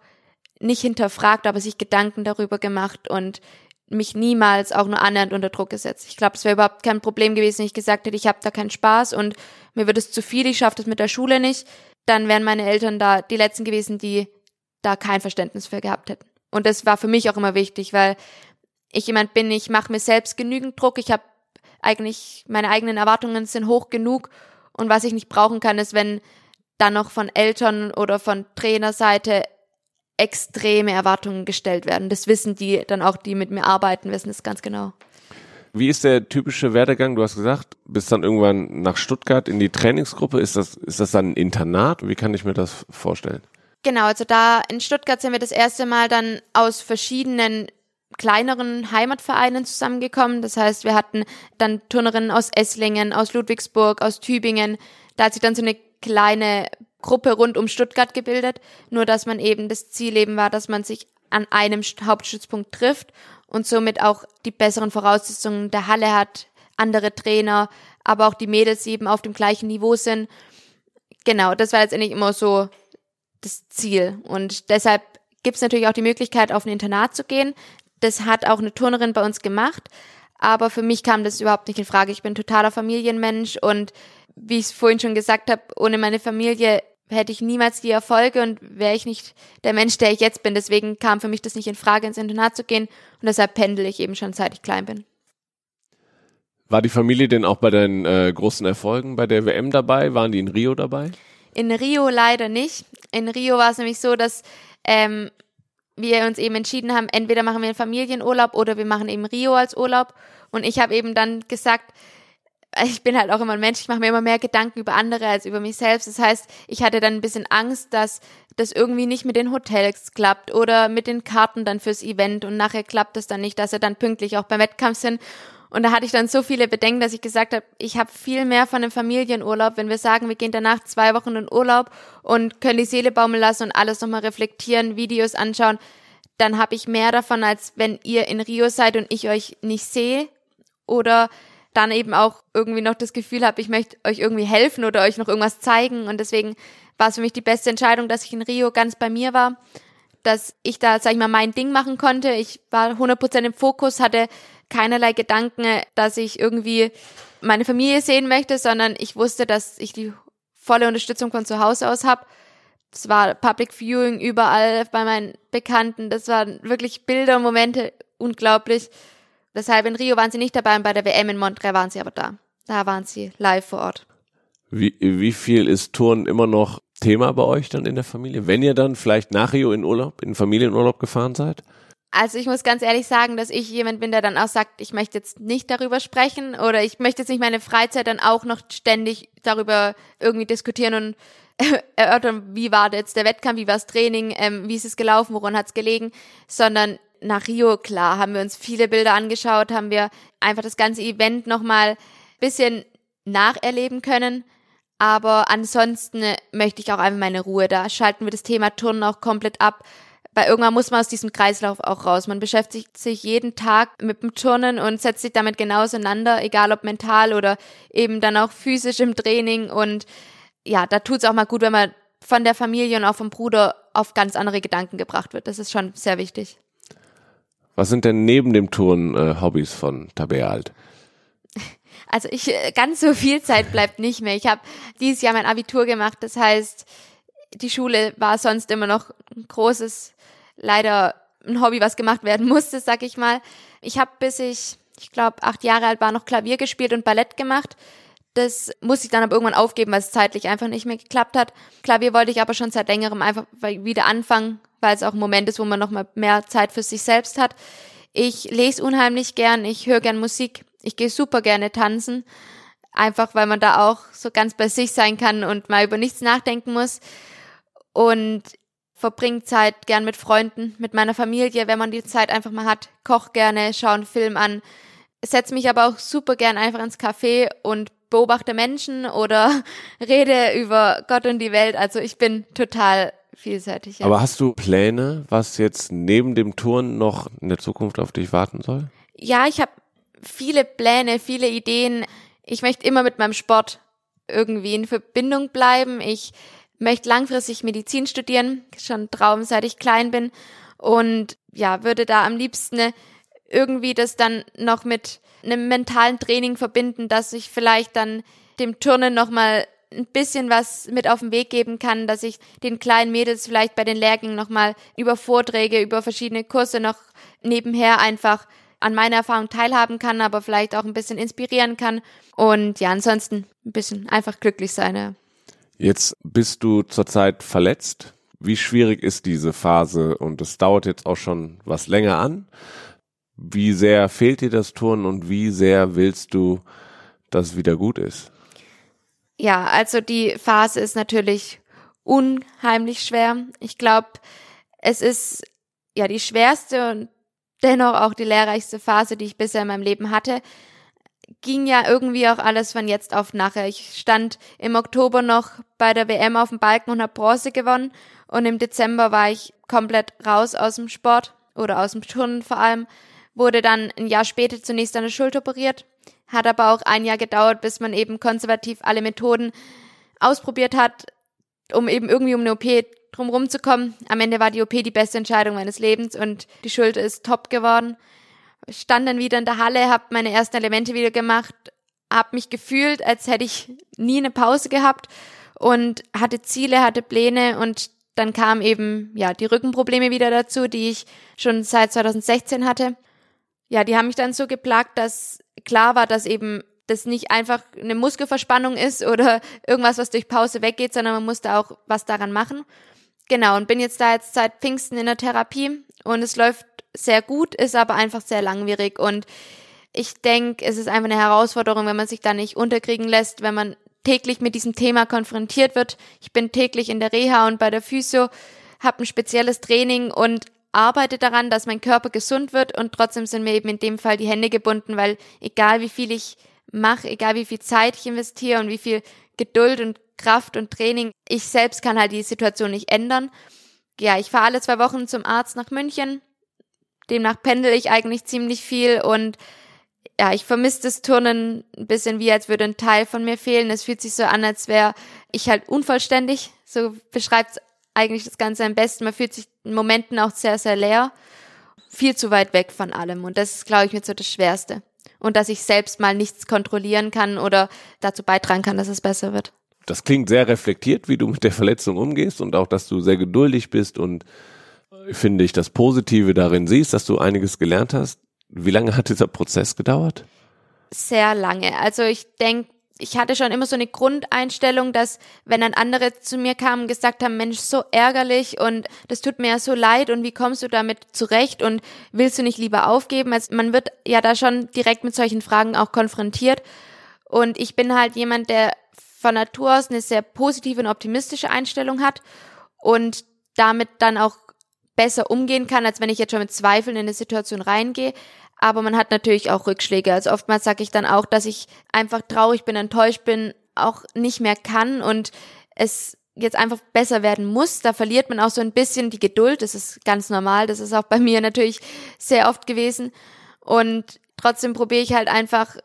nicht hinterfragt, aber sich Gedanken darüber gemacht und mich niemals auch nur annähernd unter Druck gesetzt. Ich glaube, es wäre überhaupt kein Problem gewesen, wenn ich gesagt hätte, ich habe da keinen Spaß und mir wird es zu viel, ich schaffe das mit der Schule nicht. Dann wären meine Eltern da die letzten gewesen, die da kein Verständnis für gehabt hätten. Und das war für mich auch immer wichtig, weil ich jemand bin, ich mache mir selbst genügend Druck, ich habe eigentlich, meine eigenen Erwartungen sind hoch genug und was ich nicht brauchen kann, ist, wenn dann noch von Eltern oder von Trainerseite extreme Erwartungen gestellt werden. Das wissen die dann auch, die mit mir arbeiten, wissen es ganz genau. Wie ist der typische Werdegang? Du hast gesagt, bist dann irgendwann nach Stuttgart in die Trainingsgruppe. Ist das, ist das dann ein Internat? Wie kann ich mir das vorstellen? Genau, also da in Stuttgart sind wir das erste Mal dann aus verschiedenen kleineren Heimatvereinen zusammengekommen. Das heißt, wir hatten dann Turnerinnen aus Esslingen, aus Ludwigsburg, aus Tübingen. Da hat sich dann so eine kleine Gruppe rund um Stuttgart gebildet. Nur dass man eben das Ziel eben war, dass man sich an einem Hauptstützpunkt trifft und somit auch die besseren Voraussetzungen der Halle hat, andere Trainer, aber auch die Mädels eben auf dem gleichen Niveau sind. Genau, das war letztendlich immer so das Ziel. Und deshalb gibt es natürlich auch die Möglichkeit, auf ein Internat zu gehen. Das hat auch eine Turnerin bei uns gemacht. Aber für mich kam das überhaupt nicht in Frage. Ich bin totaler Familienmensch und wie ich es vorhin schon gesagt habe, ohne meine Familie hätte ich niemals die Erfolge und wäre ich nicht der Mensch, der ich jetzt bin. Deswegen kam für mich das nicht in Frage, ins Internat zu gehen und deshalb pendel ich eben schon seit ich klein bin. War die Familie denn auch bei deinen äh, großen Erfolgen bei der WM dabei? Waren die in Rio dabei? In Rio leider nicht. In Rio war es nämlich so, dass ähm, wir uns eben entschieden haben, entweder machen wir einen Familienurlaub oder wir machen eben Rio als Urlaub. Und ich habe eben dann gesagt, ich bin halt auch immer ein Mensch, ich mache mir immer mehr Gedanken über andere als über mich selbst. Das heißt, ich hatte dann ein bisschen Angst, dass das irgendwie nicht mit den Hotels klappt oder mit den Karten dann fürs Event und nachher klappt es dann nicht, dass sie dann pünktlich auch beim Wettkampf sind. Und da hatte ich dann so viele Bedenken, dass ich gesagt habe, ich habe viel mehr von einem Familienurlaub, wenn wir sagen, wir gehen danach zwei Wochen in Urlaub und können die Seele baumeln lassen und alles nochmal reflektieren, Videos anschauen, dann habe ich mehr davon, als wenn ihr in Rio seid und ich euch nicht sehe oder dann eben auch irgendwie noch das Gefühl habe, ich möchte euch irgendwie helfen oder euch noch irgendwas zeigen. Und deswegen war es für mich die beste Entscheidung, dass ich in Rio ganz bei mir war, dass ich da, sag ich mal, mein Ding machen konnte. Ich war 100% im Fokus, hatte keinerlei Gedanken, dass ich irgendwie meine Familie sehen möchte, sondern ich wusste, dass ich die volle Unterstützung von zu Hause aus habe. Es war Public Viewing überall bei meinen Bekannten. Das waren wirklich Bilder und Momente unglaublich. Deshalb in Rio waren sie nicht dabei und bei der WM in Montreal waren sie aber da. Da waren sie live vor Ort. Wie, wie viel ist Touren immer noch Thema bei euch dann in der Familie? Wenn ihr dann vielleicht nach Rio in Urlaub, in Familienurlaub gefahren seid? Also ich muss ganz ehrlich sagen, dass ich jemand bin, der dann auch sagt, ich möchte jetzt nicht darüber sprechen oder ich möchte jetzt nicht meine Freizeit dann auch noch ständig darüber irgendwie diskutieren und erörtern, wie war jetzt der Wettkampf, wie war das Training, ähm, wie ist es gelaufen, woran hat es gelegen, sondern nach Rio, klar, haben wir uns viele Bilder angeschaut, haben wir einfach das ganze Event nochmal bisschen nacherleben können. Aber ansonsten möchte ich auch einfach meine Ruhe. Da schalten wir das Thema Turnen auch komplett ab. Weil irgendwann muss man aus diesem Kreislauf auch raus. Man beschäftigt sich jeden Tag mit dem Turnen und setzt sich damit genau auseinander, egal ob mental oder eben dann auch physisch im Training. Und ja, da tut es auch mal gut, wenn man von der Familie und auch vom Bruder auf ganz andere Gedanken gebracht wird. Das ist schon sehr wichtig. Was sind denn neben dem Turnen äh, Hobbys von Tabea Alt? Also ich äh, ganz so viel Zeit bleibt nicht mehr. Ich habe dieses Jahr mein Abitur gemacht, das heißt, die Schule war sonst immer noch ein großes, leider ein Hobby, was gemacht werden musste, sag ich mal. Ich habe bis ich, ich glaube, acht Jahre alt war, noch Klavier gespielt und Ballett gemacht. Das musste ich dann aber irgendwann aufgeben, weil es zeitlich einfach nicht mehr geklappt hat. Klavier wollte ich aber schon seit längerem einfach wieder anfangen, weil es auch ein Moment ist, wo man noch mal mehr Zeit für sich selbst hat. Ich lese unheimlich gern, ich höre gern Musik, ich gehe super gerne tanzen, einfach weil man da auch so ganz bei sich sein kann und mal über nichts nachdenken muss. Und verbringt Zeit gern mit Freunden, mit meiner Familie, wenn man die Zeit einfach mal hat, koch gerne, schaue einen Film an, setze mich aber auch super gern einfach ins Café und beobachte Menschen oder rede über Gott und die Welt. Also ich bin total vielseitig. Ja. Aber hast du Pläne, was jetzt neben dem Touren noch in der Zukunft auf dich warten soll? Ja, ich habe viele Pläne, viele Ideen. Ich möchte immer mit meinem Sport irgendwie in Verbindung bleiben. Ich möchte langfristig Medizin studieren, schon Traum, seit ich klein bin. Und ja, würde da am liebsten irgendwie das dann noch mit einem mentalen Training verbinden, dass ich vielleicht dann dem Turnen nochmal ein bisschen was mit auf den Weg geben kann, dass ich den kleinen Mädels vielleicht bei den Lehrgängen nochmal über Vorträge, über verschiedene Kurse noch nebenher einfach an meiner Erfahrung teilhaben kann, aber vielleicht auch ein bisschen inspirieren kann und ja, ansonsten ein bisschen einfach glücklich sein. Ja. Jetzt bist du zurzeit verletzt. Wie schwierig ist diese Phase? Und es dauert jetzt auch schon was länger an. Wie sehr fehlt dir das Turnen und wie sehr willst du, dass es wieder gut ist? Ja, also die Phase ist natürlich unheimlich schwer. Ich glaube, es ist ja die schwerste und dennoch auch die lehrreichste Phase, die ich bisher in meinem Leben hatte. Ging ja irgendwie auch alles von jetzt auf nachher. Ich stand im Oktober noch bei der WM auf dem Balken und habe Bronze gewonnen und im Dezember war ich komplett raus aus dem Sport oder aus dem Turnen vor allem, wurde dann ein Jahr später zunächst an der Schulter operiert, hat aber auch ein Jahr gedauert, bis man eben konservativ alle Methoden ausprobiert hat, um eben irgendwie um eine OP drumherum zu kommen. Am Ende war die OP die beste Entscheidung meines Lebens und die Schulter ist top geworden. Stand dann wieder in der Halle, habe meine ersten Elemente wieder gemacht, habe mich gefühlt, als hätte ich nie eine Pause gehabt und hatte Ziele, hatte Pläne und dann kamen eben ja die Rückenprobleme wieder dazu, die ich schon seit 2016 hatte. Ja, die haben mich dann so geplagt, dass klar war, dass eben das nicht einfach eine Muskelverspannung ist oder irgendwas, was durch Pause weggeht, sondern man musste auch was daran machen. Genau, und bin jetzt da jetzt seit Pfingsten in der Therapie und es läuft sehr gut, ist aber einfach sehr langwierig und ich denke, es ist einfach eine Herausforderung, wenn man sich da nicht unterkriegen lässt, wenn man täglich mit diesem Thema konfrontiert wird. Ich bin täglich in der Reha und bei der Physio, habe ein spezielles Training und arbeite daran, dass mein Körper gesund wird und trotzdem sind mir eben in dem Fall die Hände gebunden, weil egal wie viel ich mache, egal wie viel Zeit ich investiere und wie viel Geduld und Kraft und Training, ich selbst kann halt die Situation nicht ändern. Ja, ich fahre alle zwei Wochen zum Arzt nach München. Demnach pendel ich eigentlich ziemlich viel und ja, ich vermisse das Turnen ein bisschen wie, als würde ein Teil von mir fehlen. Es fühlt sich so an, als wäre ich halt unvollständig. So beschreibt es eigentlich das Ganze am besten. Man fühlt sich in Momenten auch sehr, sehr leer. Viel zu weit weg von allem. Und das ist, glaube ich, mit so das Schwerste. Und dass ich selbst mal nichts kontrollieren kann oder dazu beitragen kann, dass es besser wird. Das klingt sehr reflektiert, wie du mit der Verletzung umgehst und auch, dass du sehr geduldig bist und finde ich das Positive darin siehst, dass du einiges gelernt hast. Wie lange hat dieser Prozess gedauert? Sehr lange. Also ich denke, ich hatte schon immer so eine Grundeinstellung, dass wenn dann andere zu mir kamen und gesagt haben, Mensch, so ärgerlich und das tut mir ja so leid und wie kommst du damit zurecht und willst du nicht lieber aufgeben? Also man wird ja da schon direkt mit solchen Fragen auch konfrontiert und ich bin halt jemand, der von Natur aus eine sehr positive und optimistische Einstellung hat und damit dann auch besser umgehen kann, als wenn ich jetzt schon mit Zweifeln in eine Situation reingehe. Aber man hat natürlich auch Rückschläge. Also oftmals sage ich dann auch, dass ich einfach traurig bin, enttäuscht bin, auch nicht mehr kann und es jetzt einfach besser werden muss. Da verliert man auch so ein bisschen die Geduld. Das ist ganz normal. Das ist auch bei mir natürlich sehr oft gewesen. Und trotzdem probiere ich halt einfach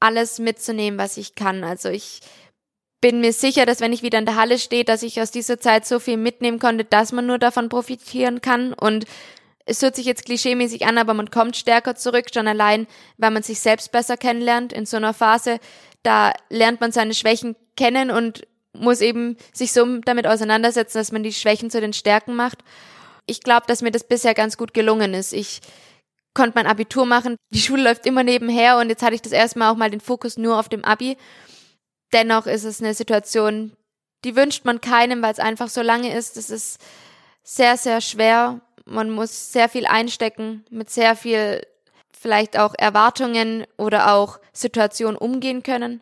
alles mitzunehmen, was ich kann. Also ich bin mir sicher, dass wenn ich wieder in der Halle stehe, dass ich aus dieser Zeit so viel mitnehmen konnte, dass man nur davon profitieren kann und es hört sich jetzt klischeemäßig an, aber man kommt stärker zurück, schon allein, weil man sich selbst besser kennenlernt in so einer Phase. Da lernt man seine Schwächen kennen und muss eben sich so damit auseinandersetzen, dass man die Schwächen zu den Stärken macht. Ich glaube, dass mir das bisher ganz gut gelungen ist. Ich konnte mein Abitur machen, die Schule läuft immer nebenher und jetzt hatte ich das erste Mal auch mal den Fokus nur auf dem Abi. Dennoch ist es eine Situation, die wünscht man keinem, weil es einfach so lange ist. Es ist sehr, sehr schwer man muss sehr viel einstecken, mit sehr viel vielleicht auch Erwartungen oder auch Situationen umgehen können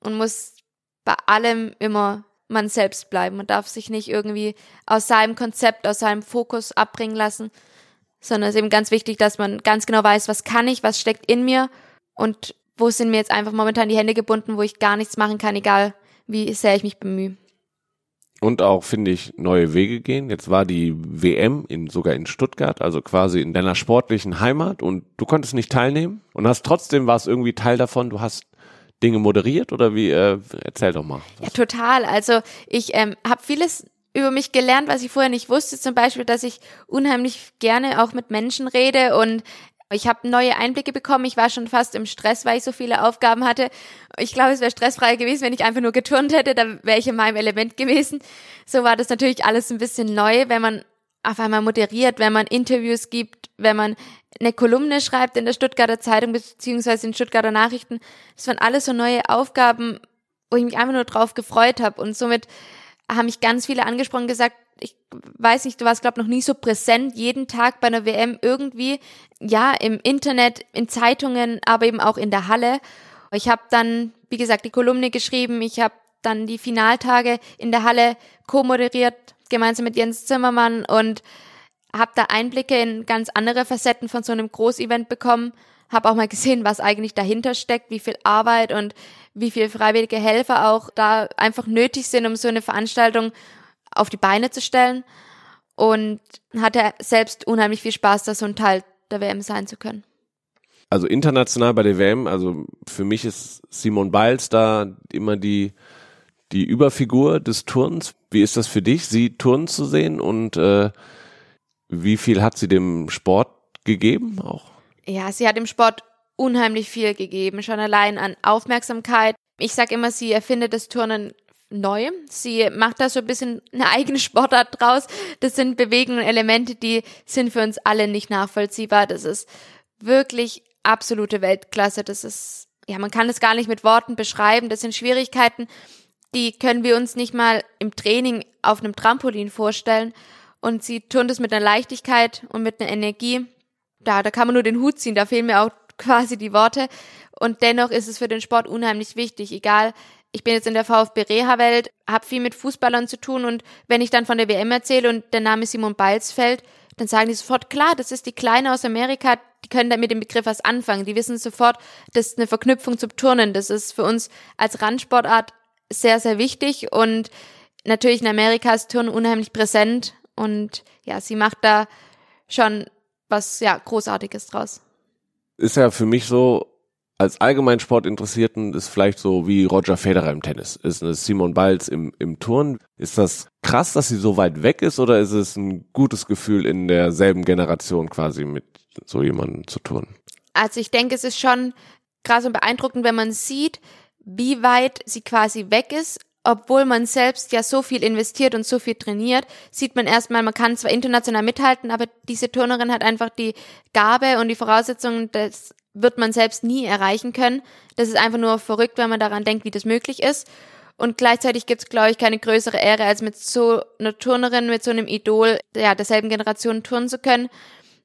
und muss bei allem immer man selbst bleiben. Man darf sich nicht irgendwie aus seinem Konzept, aus seinem Fokus abbringen lassen, sondern es ist eben ganz wichtig, dass man ganz genau weiß, was kann ich, was steckt in mir und wo sind mir jetzt einfach momentan die Hände gebunden, wo ich gar nichts machen kann, egal wie sehr ich mich bemühe und auch, finde ich, neue Wege gehen. Jetzt war die WM in, sogar in Stuttgart, also quasi in deiner sportlichen Heimat und du konntest nicht teilnehmen und hast trotzdem war es irgendwie Teil davon, du hast Dinge moderiert oder wie? Äh, erzähl doch mal. Ja, total. Also ich ähm, habe vieles über mich gelernt, was ich vorher nicht wusste. Zum Beispiel, dass ich unheimlich gerne auch mit Menschen rede und ich habe neue Einblicke bekommen. Ich war schon fast im Stress, weil ich so viele Aufgaben hatte. Ich glaube, es wäre stressfrei gewesen, wenn ich einfach nur geturnt hätte. Da wäre ich in meinem Element gewesen. So war das natürlich alles ein bisschen neu, wenn man auf einmal moderiert, wenn man Interviews gibt, wenn man eine Kolumne schreibt in der Stuttgarter Zeitung beziehungsweise in Stuttgarter Nachrichten. Das waren alles so neue Aufgaben, wo ich mich einfach nur drauf gefreut habe. Und somit haben mich ganz viele angesprochen gesagt, ich weiß nicht, du warst, glaube noch nie so präsent, jeden Tag bei einer WM irgendwie, ja, im Internet, in Zeitungen, aber eben auch in der Halle. Ich habe dann, wie gesagt, die Kolumne geschrieben, ich habe dann die Finaltage in der Halle co-moderiert, gemeinsam mit Jens Zimmermann und habe da Einblicke in ganz andere Facetten von so einem Großevent bekommen. Habe auch mal gesehen, was eigentlich dahinter steckt, wie viel Arbeit und wie viel freiwillige Helfer auch da einfach nötig sind, um so eine Veranstaltung auf die Beine zu stellen. Und hatte selbst unheimlich viel Spaß, da so ein Teil der WM sein zu können. Also international bei der WM, also für mich ist Simon Biles da immer die, die Überfigur des Turns. Wie ist das für dich, sie turnen zu sehen und äh, wie viel hat sie dem Sport gegeben auch? Ja, sie hat dem Sport unheimlich viel gegeben, schon allein an Aufmerksamkeit. Ich sag immer, sie erfindet das Turnen neu. Sie macht da so ein bisschen eine eigene Sportart draus. Das sind Bewegungen und Elemente, die sind für uns alle nicht nachvollziehbar. Das ist wirklich absolute Weltklasse. Das ist, ja, man kann es gar nicht mit Worten beschreiben. Das sind Schwierigkeiten, die können wir uns nicht mal im Training auf einem Trampolin vorstellen. Und sie tun das mit einer Leichtigkeit und mit einer Energie. Da, da kann man nur den Hut ziehen. Da fehlen mir auch quasi die Worte. Und dennoch ist es für den Sport unheimlich wichtig, egal ich bin jetzt in der VfB Reha-Welt, habe viel mit Fußballern zu tun und wenn ich dann von der WM erzähle und der Name Simon Biles fällt, dann sagen die sofort, klar, das ist die Kleine aus Amerika, die können da mit dem Begriff was anfangen. Die wissen sofort, das ist eine Verknüpfung zum Turnen. Das ist für uns als Randsportart sehr, sehr wichtig und natürlich in Amerika ist Turnen unheimlich präsent und ja, sie macht da schon was, ja, Großartiges draus. Ist ja für mich so, als Allgemeinsportinteressierten ist vielleicht so wie Roger Federer im Tennis, ist eine Simon Biles im, im Turn. Ist das krass, dass sie so weit weg ist oder ist es ein gutes Gefühl in derselben Generation quasi mit so jemandem zu turnen? Also ich denke, es ist schon krass und beeindruckend, wenn man sieht, wie weit sie quasi weg ist, obwohl man selbst ja so viel investiert und so viel trainiert, sieht man erstmal, man kann zwar international mithalten, aber diese Turnerin hat einfach die Gabe und die Voraussetzungen, das wird man selbst nie erreichen können. Das ist einfach nur verrückt, wenn man daran denkt, wie das möglich ist. Und gleichzeitig gibt es, glaube ich, keine größere Ehre, als mit so einer Turnerin, mit so einem Idol ja, derselben Generation turnen zu können.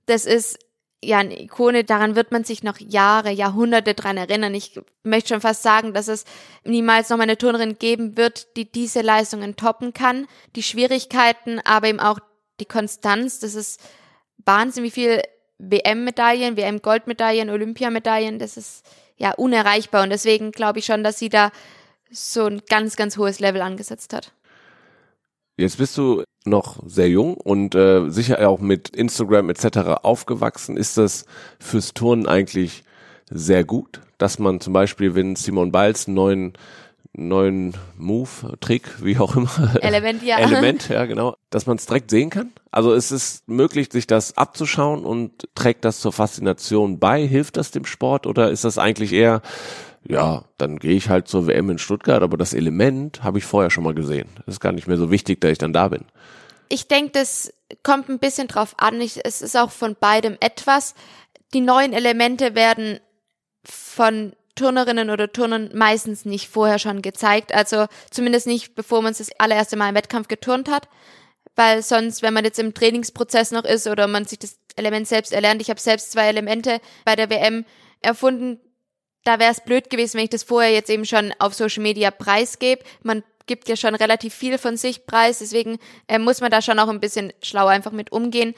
Das ist ja eine Ikone, daran wird man sich noch Jahre, Jahrhunderte dran erinnern. Ich möchte schon fast sagen, dass es niemals noch mal eine Turnerin geben wird, die diese Leistungen toppen kann. Die Schwierigkeiten, aber eben auch die Konstanz, das ist Wahnsinn, wie viel WM-Medaillen, WM-Goldmedaillen, Olympiamedaillen, das ist ja unerreichbar und deswegen glaube ich schon, dass sie da so ein ganz, ganz hohes Level angesetzt hat. Jetzt bist du noch sehr jung und äh, sicher auch mit Instagram etc. aufgewachsen. Ist das fürs Turnen eigentlich sehr gut, dass man zum Beispiel, wenn Simon Biles einen neuen neuen Move, Trick, wie auch immer. Element, ja. Element, ja, genau. Dass man es direkt sehen kann. Also es ist möglich, sich das abzuschauen und trägt das zur Faszination bei. Hilft das dem Sport oder ist das eigentlich eher, ja, dann gehe ich halt zur WM in Stuttgart, aber das Element habe ich vorher schon mal gesehen. Das ist gar nicht mehr so wichtig, dass ich dann da bin. Ich denke, das kommt ein bisschen drauf an. Ich, es ist auch von beidem etwas. Die neuen Elemente werden von Turnerinnen oder Turnern meistens nicht vorher schon gezeigt. Also zumindest nicht, bevor man es das allererste Mal im Wettkampf geturnt hat. Weil sonst, wenn man jetzt im Trainingsprozess noch ist oder man sich das Element selbst erlernt, ich habe selbst zwei Elemente bei der WM erfunden, da wäre es blöd gewesen, wenn ich das vorher jetzt eben schon auf Social Media preisgebe. Man gibt ja schon relativ viel von sich preis, deswegen äh, muss man da schon auch ein bisschen schlau einfach mit umgehen.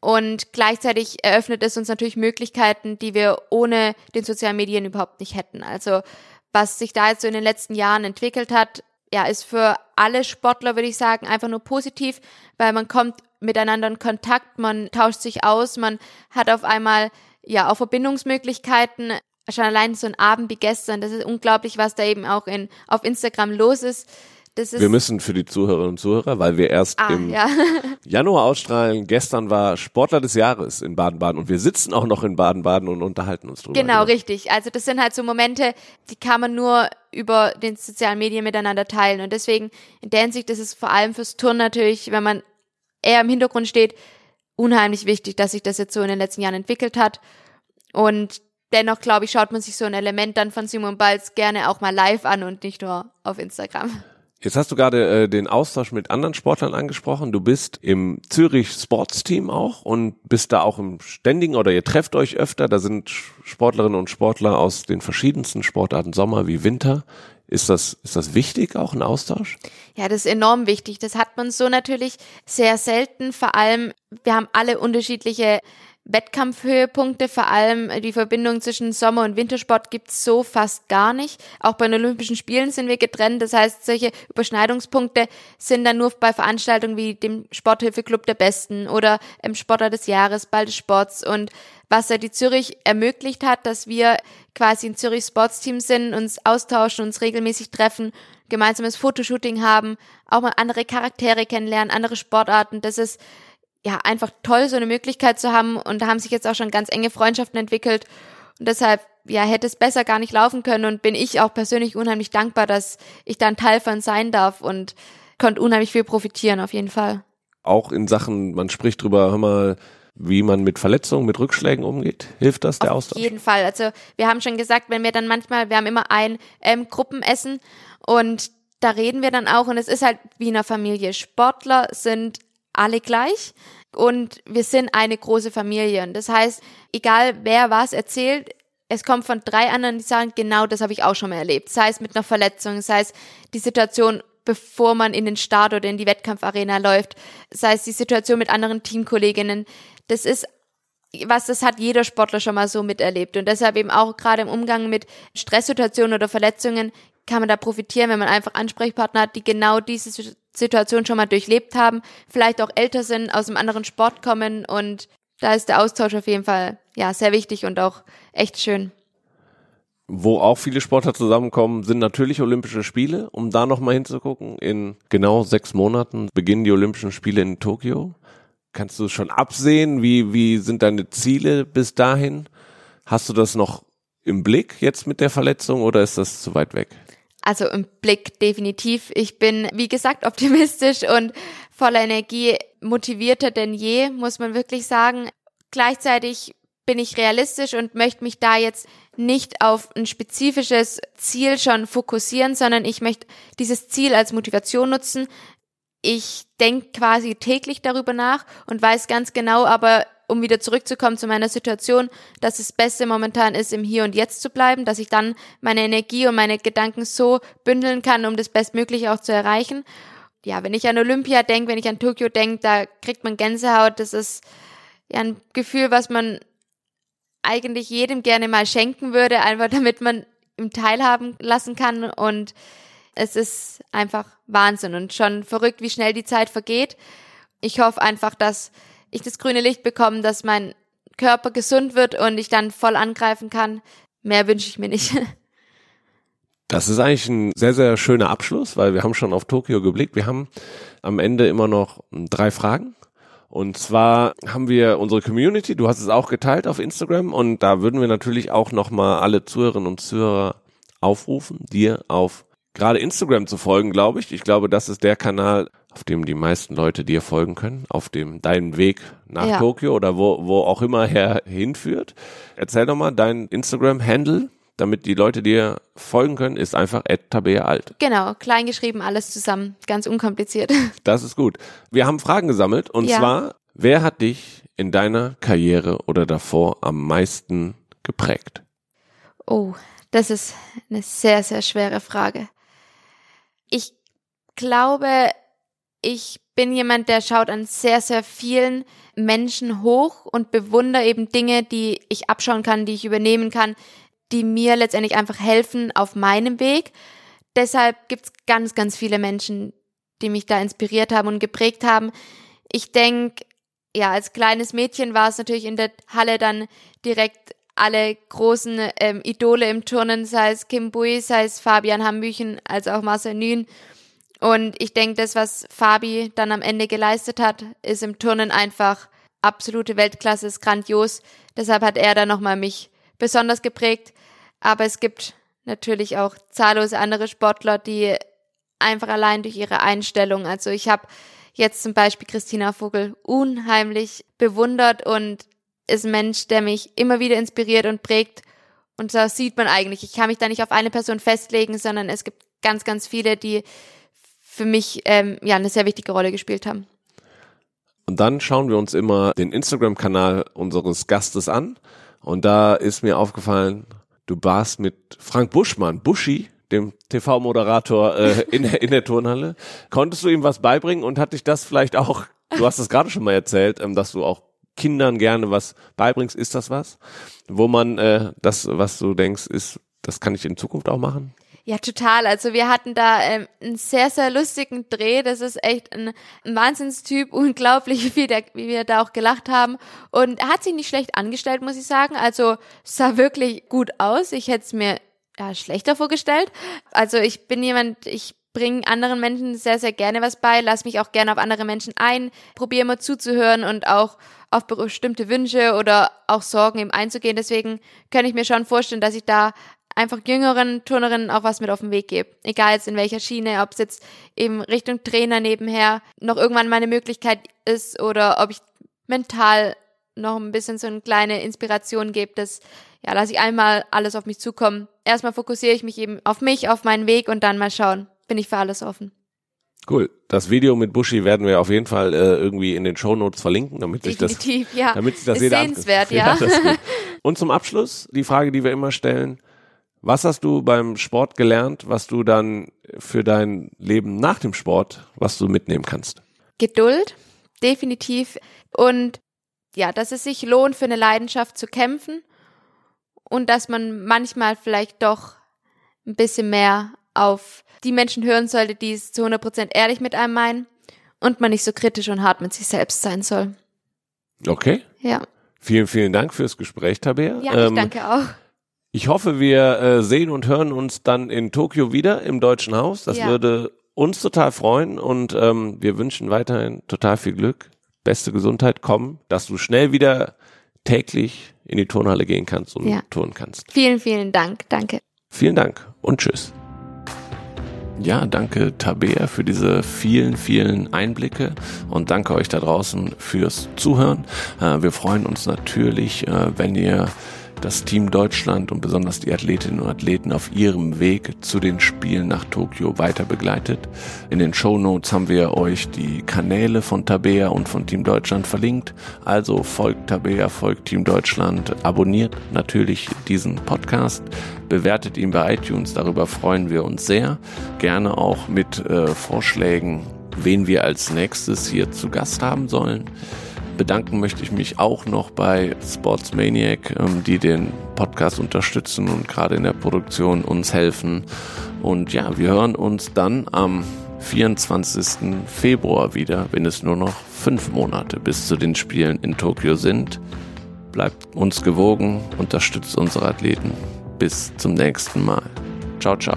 Und gleichzeitig eröffnet es uns natürlich Möglichkeiten, die wir ohne den sozialen Medien überhaupt nicht hätten. Also was sich da jetzt so in den letzten Jahren entwickelt hat, ja, ist für alle Sportler, würde ich sagen, einfach nur positiv, weil man kommt miteinander in Kontakt, man tauscht sich aus, man hat auf einmal ja auch Verbindungsmöglichkeiten. Schon allein so ein Abend wie gestern, das ist unglaublich, was da eben auch in, auf Instagram los ist wir müssen für die Zuhörerinnen und Zuhörer, weil wir erst ah, im ja. Januar ausstrahlen. Gestern war Sportler des Jahres in Baden-Baden und wir sitzen auch noch in Baden-Baden und unterhalten uns drüber. Genau, richtig. Also das sind halt so Momente, die kann man nur über den sozialen Medien miteinander teilen und deswegen in der Hinsicht ist es vor allem fürs Turn natürlich, wenn man eher im Hintergrund steht, unheimlich wichtig, dass sich das jetzt so in den letzten Jahren entwickelt hat und dennoch glaube ich, schaut man sich so ein Element dann von Simon Balz gerne auch mal live an und nicht nur auf Instagram. Jetzt hast du gerade äh, den Austausch mit anderen Sportlern angesprochen. Du bist im Zürich Sports Team auch und bist da auch im ständigen oder ihr trefft euch öfter. Da sind Sportlerinnen und Sportler aus den verschiedensten Sportarten, Sommer wie Winter. Ist das, ist das wichtig, auch ein Austausch? Ja, das ist enorm wichtig. Das hat man so natürlich sehr selten. Vor allem, wir haben alle unterschiedliche Wettkampfhöhepunkte, vor allem die Verbindung zwischen Sommer- und Wintersport gibt's so fast gar nicht. Auch bei den Olympischen Spielen sind wir getrennt. Das heißt, solche Überschneidungspunkte sind dann nur bei Veranstaltungen wie dem Sporthilfeclub der Besten oder im Sportler des Jahres, Ball des Sports. Und was ja die Zürich ermöglicht hat, dass wir quasi ein Zürich Sportsteam sind, uns austauschen, uns regelmäßig treffen, gemeinsames Fotoshooting haben, auch mal andere Charaktere kennenlernen, andere Sportarten. Das ist ja, einfach toll, so eine Möglichkeit zu haben. Und da haben sich jetzt auch schon ganz enge Freundschaften entwickelt. Und deshalb, ja, hätte es besser gar nicht laufen können und bin ich auch persönlich unheimlich dankbar, dass ich da ein Teil von sein darf und konnte unheimlich viel profitieren, auf jeden Fall. Auch in Sachen, man spricht drüber, hör mal, wie man mit Verletzungen, mit Rückschlägen umgeht? Hilft das der Auf Austausch? Auf jeden Fall. Also wir haben schon gesagt, wenn wir dann manchmal, wir haben immer ein ähm, Gruppenessen und da reden wir dann auch und es ist halt wie in einer Familie. Sportler sind alle gleich und wir sind eine große Familie. Und das heißt, egal wer was erzählt, es kommt von drei anderen, die sagen, genau das habe ich auch schon mal erlebt. Sei es mit einer Verletzung, sei es die Situation, bevor man in den Start oder in die Wettkampfarena läuft, sei es die Situation mit anderen Teamkolleginnen. Das ist was, das hat jeder Sportler schon mal so miterlebt. Und deshalb eben auch gerade im Umgang mit Stresssituationen oder Verletzungen kann man da profitieren, wenn man einfach Ansprechpartner hat, die genau diese Situation schon mal durchlebt haben, vielleicht auch älter sind, aus einem anderen Sport kommen und da ist der Austausch auf jeden Fall ja sehr wichtig und auch echt schön. Wo auch viele Sportler zusammenkommen, sind natürlich Olympische Spiele. Um da nochmal hinzugucken, in genau sechs Monaten beginnen die Olympischen Spiele in Tokio. Kannst du schon absehen? Wie, wie sind deine Ziele bis dahin? Hast du das noch im Blick jetzt mit der Verletzung oder ist das zu weit weg? Also im Blick definitiv. Ich bin, wie gesagt, optimistisch und voller Energie, motivierter denn je, muss man wirklich sagen. Gleichzeitig bin ich realistisch und möchte mich da jetzt nicht auf ein spezifisches Ziel schon fokussieren, sondern ich möchte dieses Ziel als Motivation nutzen. Ich denke quasi täglich darüber nach und weiß ganz genau, aber um wieder zurückzukommen zu meiner Situation, dass das Beste momentan ist, im Hier und Jetzt zu bleiben, dass ich dann meine Energie und meine Gedanken so bündeln kann, um das Bestmögliche auch zu erreichen. Ja, wenn ich an Olympia denke, wenn ich an Tokio denke, da kriegt man Gänsehaut. Das ist ja ein Gefühl, was man eigentlich jedem gerne mal schenken würde, einfach damit man ihm teilhaben lassen kann. Und es ist einfach Wahnsinn und schon verrückt, wie schnell die Zeit vergeht. Ich hoffe einfach, dass ich das grüne Licht bekomme, dass mein Körper gesund wird und ich dann voll angreifen kann. Mehr wünsche ich mir nicht. Das ist eigentlich ein sehr, sehr schöner Abschluss, weil wir haben schon auf Tokio geblickt. Wir haben am Ende immer noch drei Fragen. Und zwar haben wir unsere Community, du hast es auch geteilt auf Instagram und da würden wir natürlich auch nochmal alle Zuhörerinnen und Zuhörer aufrufen, dir auf gerade Instagram zu folgen, glaube ich. Ich glaube, das ist der Kanal, auf dem die meisten Leute dir folgen können, auf dem deinen Weg nach ja. Tokio oder wo, wo auch immer her hinführt. Erzähl doch mal dein Instagram-Handle, damit die Leute dir folgen können, ist einfach Tabea alt. Genau, klein geschrieben, alles zusammen, ganz unkompliziert. Das ist gut. Wir haben Fragen gesammelt und ja. zwar, wer hat dich in deiner Karriere oder davor am meisten geprägt? Oh, das ist eine sehr, sehr schwere Frage. Ich glaube, ich bin jemand, der schaut an sehr, sehr vielen Menschen hoch und bewundere eben Dinge, die ich abschauen kann, die ich übernehmen kann, die mir letztendlich einfach helfen auf meinem Weg. Deshalb gibt's ganz, ganz viele Menschen, die mich da inspiriert haben und geprägt haben. Ich denke, ja, als kleines Mädchen war es natürlich in der Halle dann direkt alle großen ähm, Idole im Turnen, sei es Kim Bui, sei es Fabian Hambüchen, als auch Marcel Nün. Und ich denke, das, was Fabi dann am Ende geleistet hat, ist im Turnen einfach absolute Weltklasse, ist grandios. Deshalb hat er dann nochmal mich besonders geprägt. Aber es gibt natürlich auch zahllose andere Sportler, die einfach allein durch ihre Einstellung, also ich habe jetzt zum Beispiel Christina Vogel unheimlich bewundert und ist ein Mensch, der mich immer wieder inspiriert und prägt. Und das sieht man eigentlich. Ich kann mich da nicht auf eine Person festlegen, sondern es gibt ganz, ganz viele, die für mich ähm, ja eine sehr wichtige Rolle gespielt haben. Und dann schauen wir uns immer den Instagram-Kanal unseres Gastes an. Und da ist mir aufgefallen, du warst mit Frank Buschmann, Buschi, dem TV-Moderator äh, in, in der Turnhalle. Konntest du ihm was beibringen und hat dich das vielleicht auch, du hast es gerade schon mal erzählt, ähm, dass du auch Kindern gerne was beibringst, ist das was, wo man äh, das, was du denkst, ist, das kann ich in Zukunft auch machen? Ja, total. Also wir hatten da ähm, einen sehr, sehr lustigen Dreh. Das ist echt ein, ein Wahnsinnstyp. Unglaublich, wie, der, wie wir da auch gelacht haben. Und er hat sich nicht schlecht angestellt, muss ich sagen. Also sah wirklich gut aus. Ich hätte es mir ja, schlechter vorgestellt. Also ich bin jemand, ich bringe anderen Menschen sehr, sehr gerne was bei, lass mich auch gerne auf andere Menschen ein, probiere immer zuzuhören und auch auf bestimmte Wünsche oder auch Sorgen eben einzugehen. Deswegen kann ich mir schon vorstellen, dass ich da einfach jüngeren Turnerinnen auch was mit auf den Weg gebe. Egal jetzt in welcher Schiene, ob es jetzt eben Richtung Trainer nebenher noch irgendwann meine Möglichkeit ist oder ob ich mental noch ein bisschen so eine kleine Inspiration gebe, dass ja, lasse ich einmal alles auf mich zukommen. Erstmal fokussiere ich mich eben auf mich, auf meinen Weg und dann mal schauen. Bin ich für alles offen. Cool. Das Video mit Buschi werden wir auf jeden Fall äh, irgendwie in den Show Notes verlinken, damit sich das, ja. damit sich das Ist jeder sehenswert, ja. ja und zum Abschluss die Frage, die wir immer stellen: Was hast du beim Sport gelernt, was du dann für dein Leben nach dem Sport, was du mitnehmen kannst? Geduld, definitiv. Und ja, dass es sich lohnt, für eine Leidenschaft zu kämpfen und dass man manchmal vielleicht doch ein bisschen mehr auf die Menschen hören sollte, die es zu 100% ehrlich mit einem meinen und man nicht so kritisch und hart mit sich selbst sein soll. Okay. Ja. Vielen, vielen Dank fürs Gespräch, Tabea. Ja, ich ähm, danke auch. Ich hoffe, wir äh, sehen und hören uns dann in Tokio wieder im Deutschen Haus. Das ja. würde uns total freuen und ähm, wir wünschen weiterhin total viel Glück, beste Gesundheit, kommen, dass du schnell wieder täglich in die Turnhalle gehen kannst und ja. turnen kannst. Vielen, vielen Dank. Danke. Vielen Dank und tschüss. Ja, danke Tabea für diese vielen, vielen Einblicke und danke euch da draußen fürs Zuhören. Äh, wir freuen uns natürlich, äh, wenn ihr das Team Deutschland und besonders die Athletinnen und Athleten auf ihrem Weg zu den Spielen nach Tokio weiter begleitet. In den Show Notes haben wir euch die Kanäle von Tabea und von Team Deutschland verlinkt. Also folgt Tabea, folgt Team Deutschland, abonniert natürlich diesen Podcast, bewertet ihn bei iTunes, darüber freuen wir uns sehr. Gerne auch mit äh, Vorschlägen, wen wir als nächstes hier zu Gast haben sollen. Bedanken möchte ich mich auch noch bei Sportsmaniac, ähm, die den Podcast unterstützen und gerade in der Produktion uns helfen. Und ja, wir hören uns dann am 24. Februar wieder, wenn es nur noch fünf Monate bis zu den Spielen in Tokio sind. Bleibt uns gewogen, unterstützt unsere Athleten. Bis zum nächsten Mal. Ciao, ciao.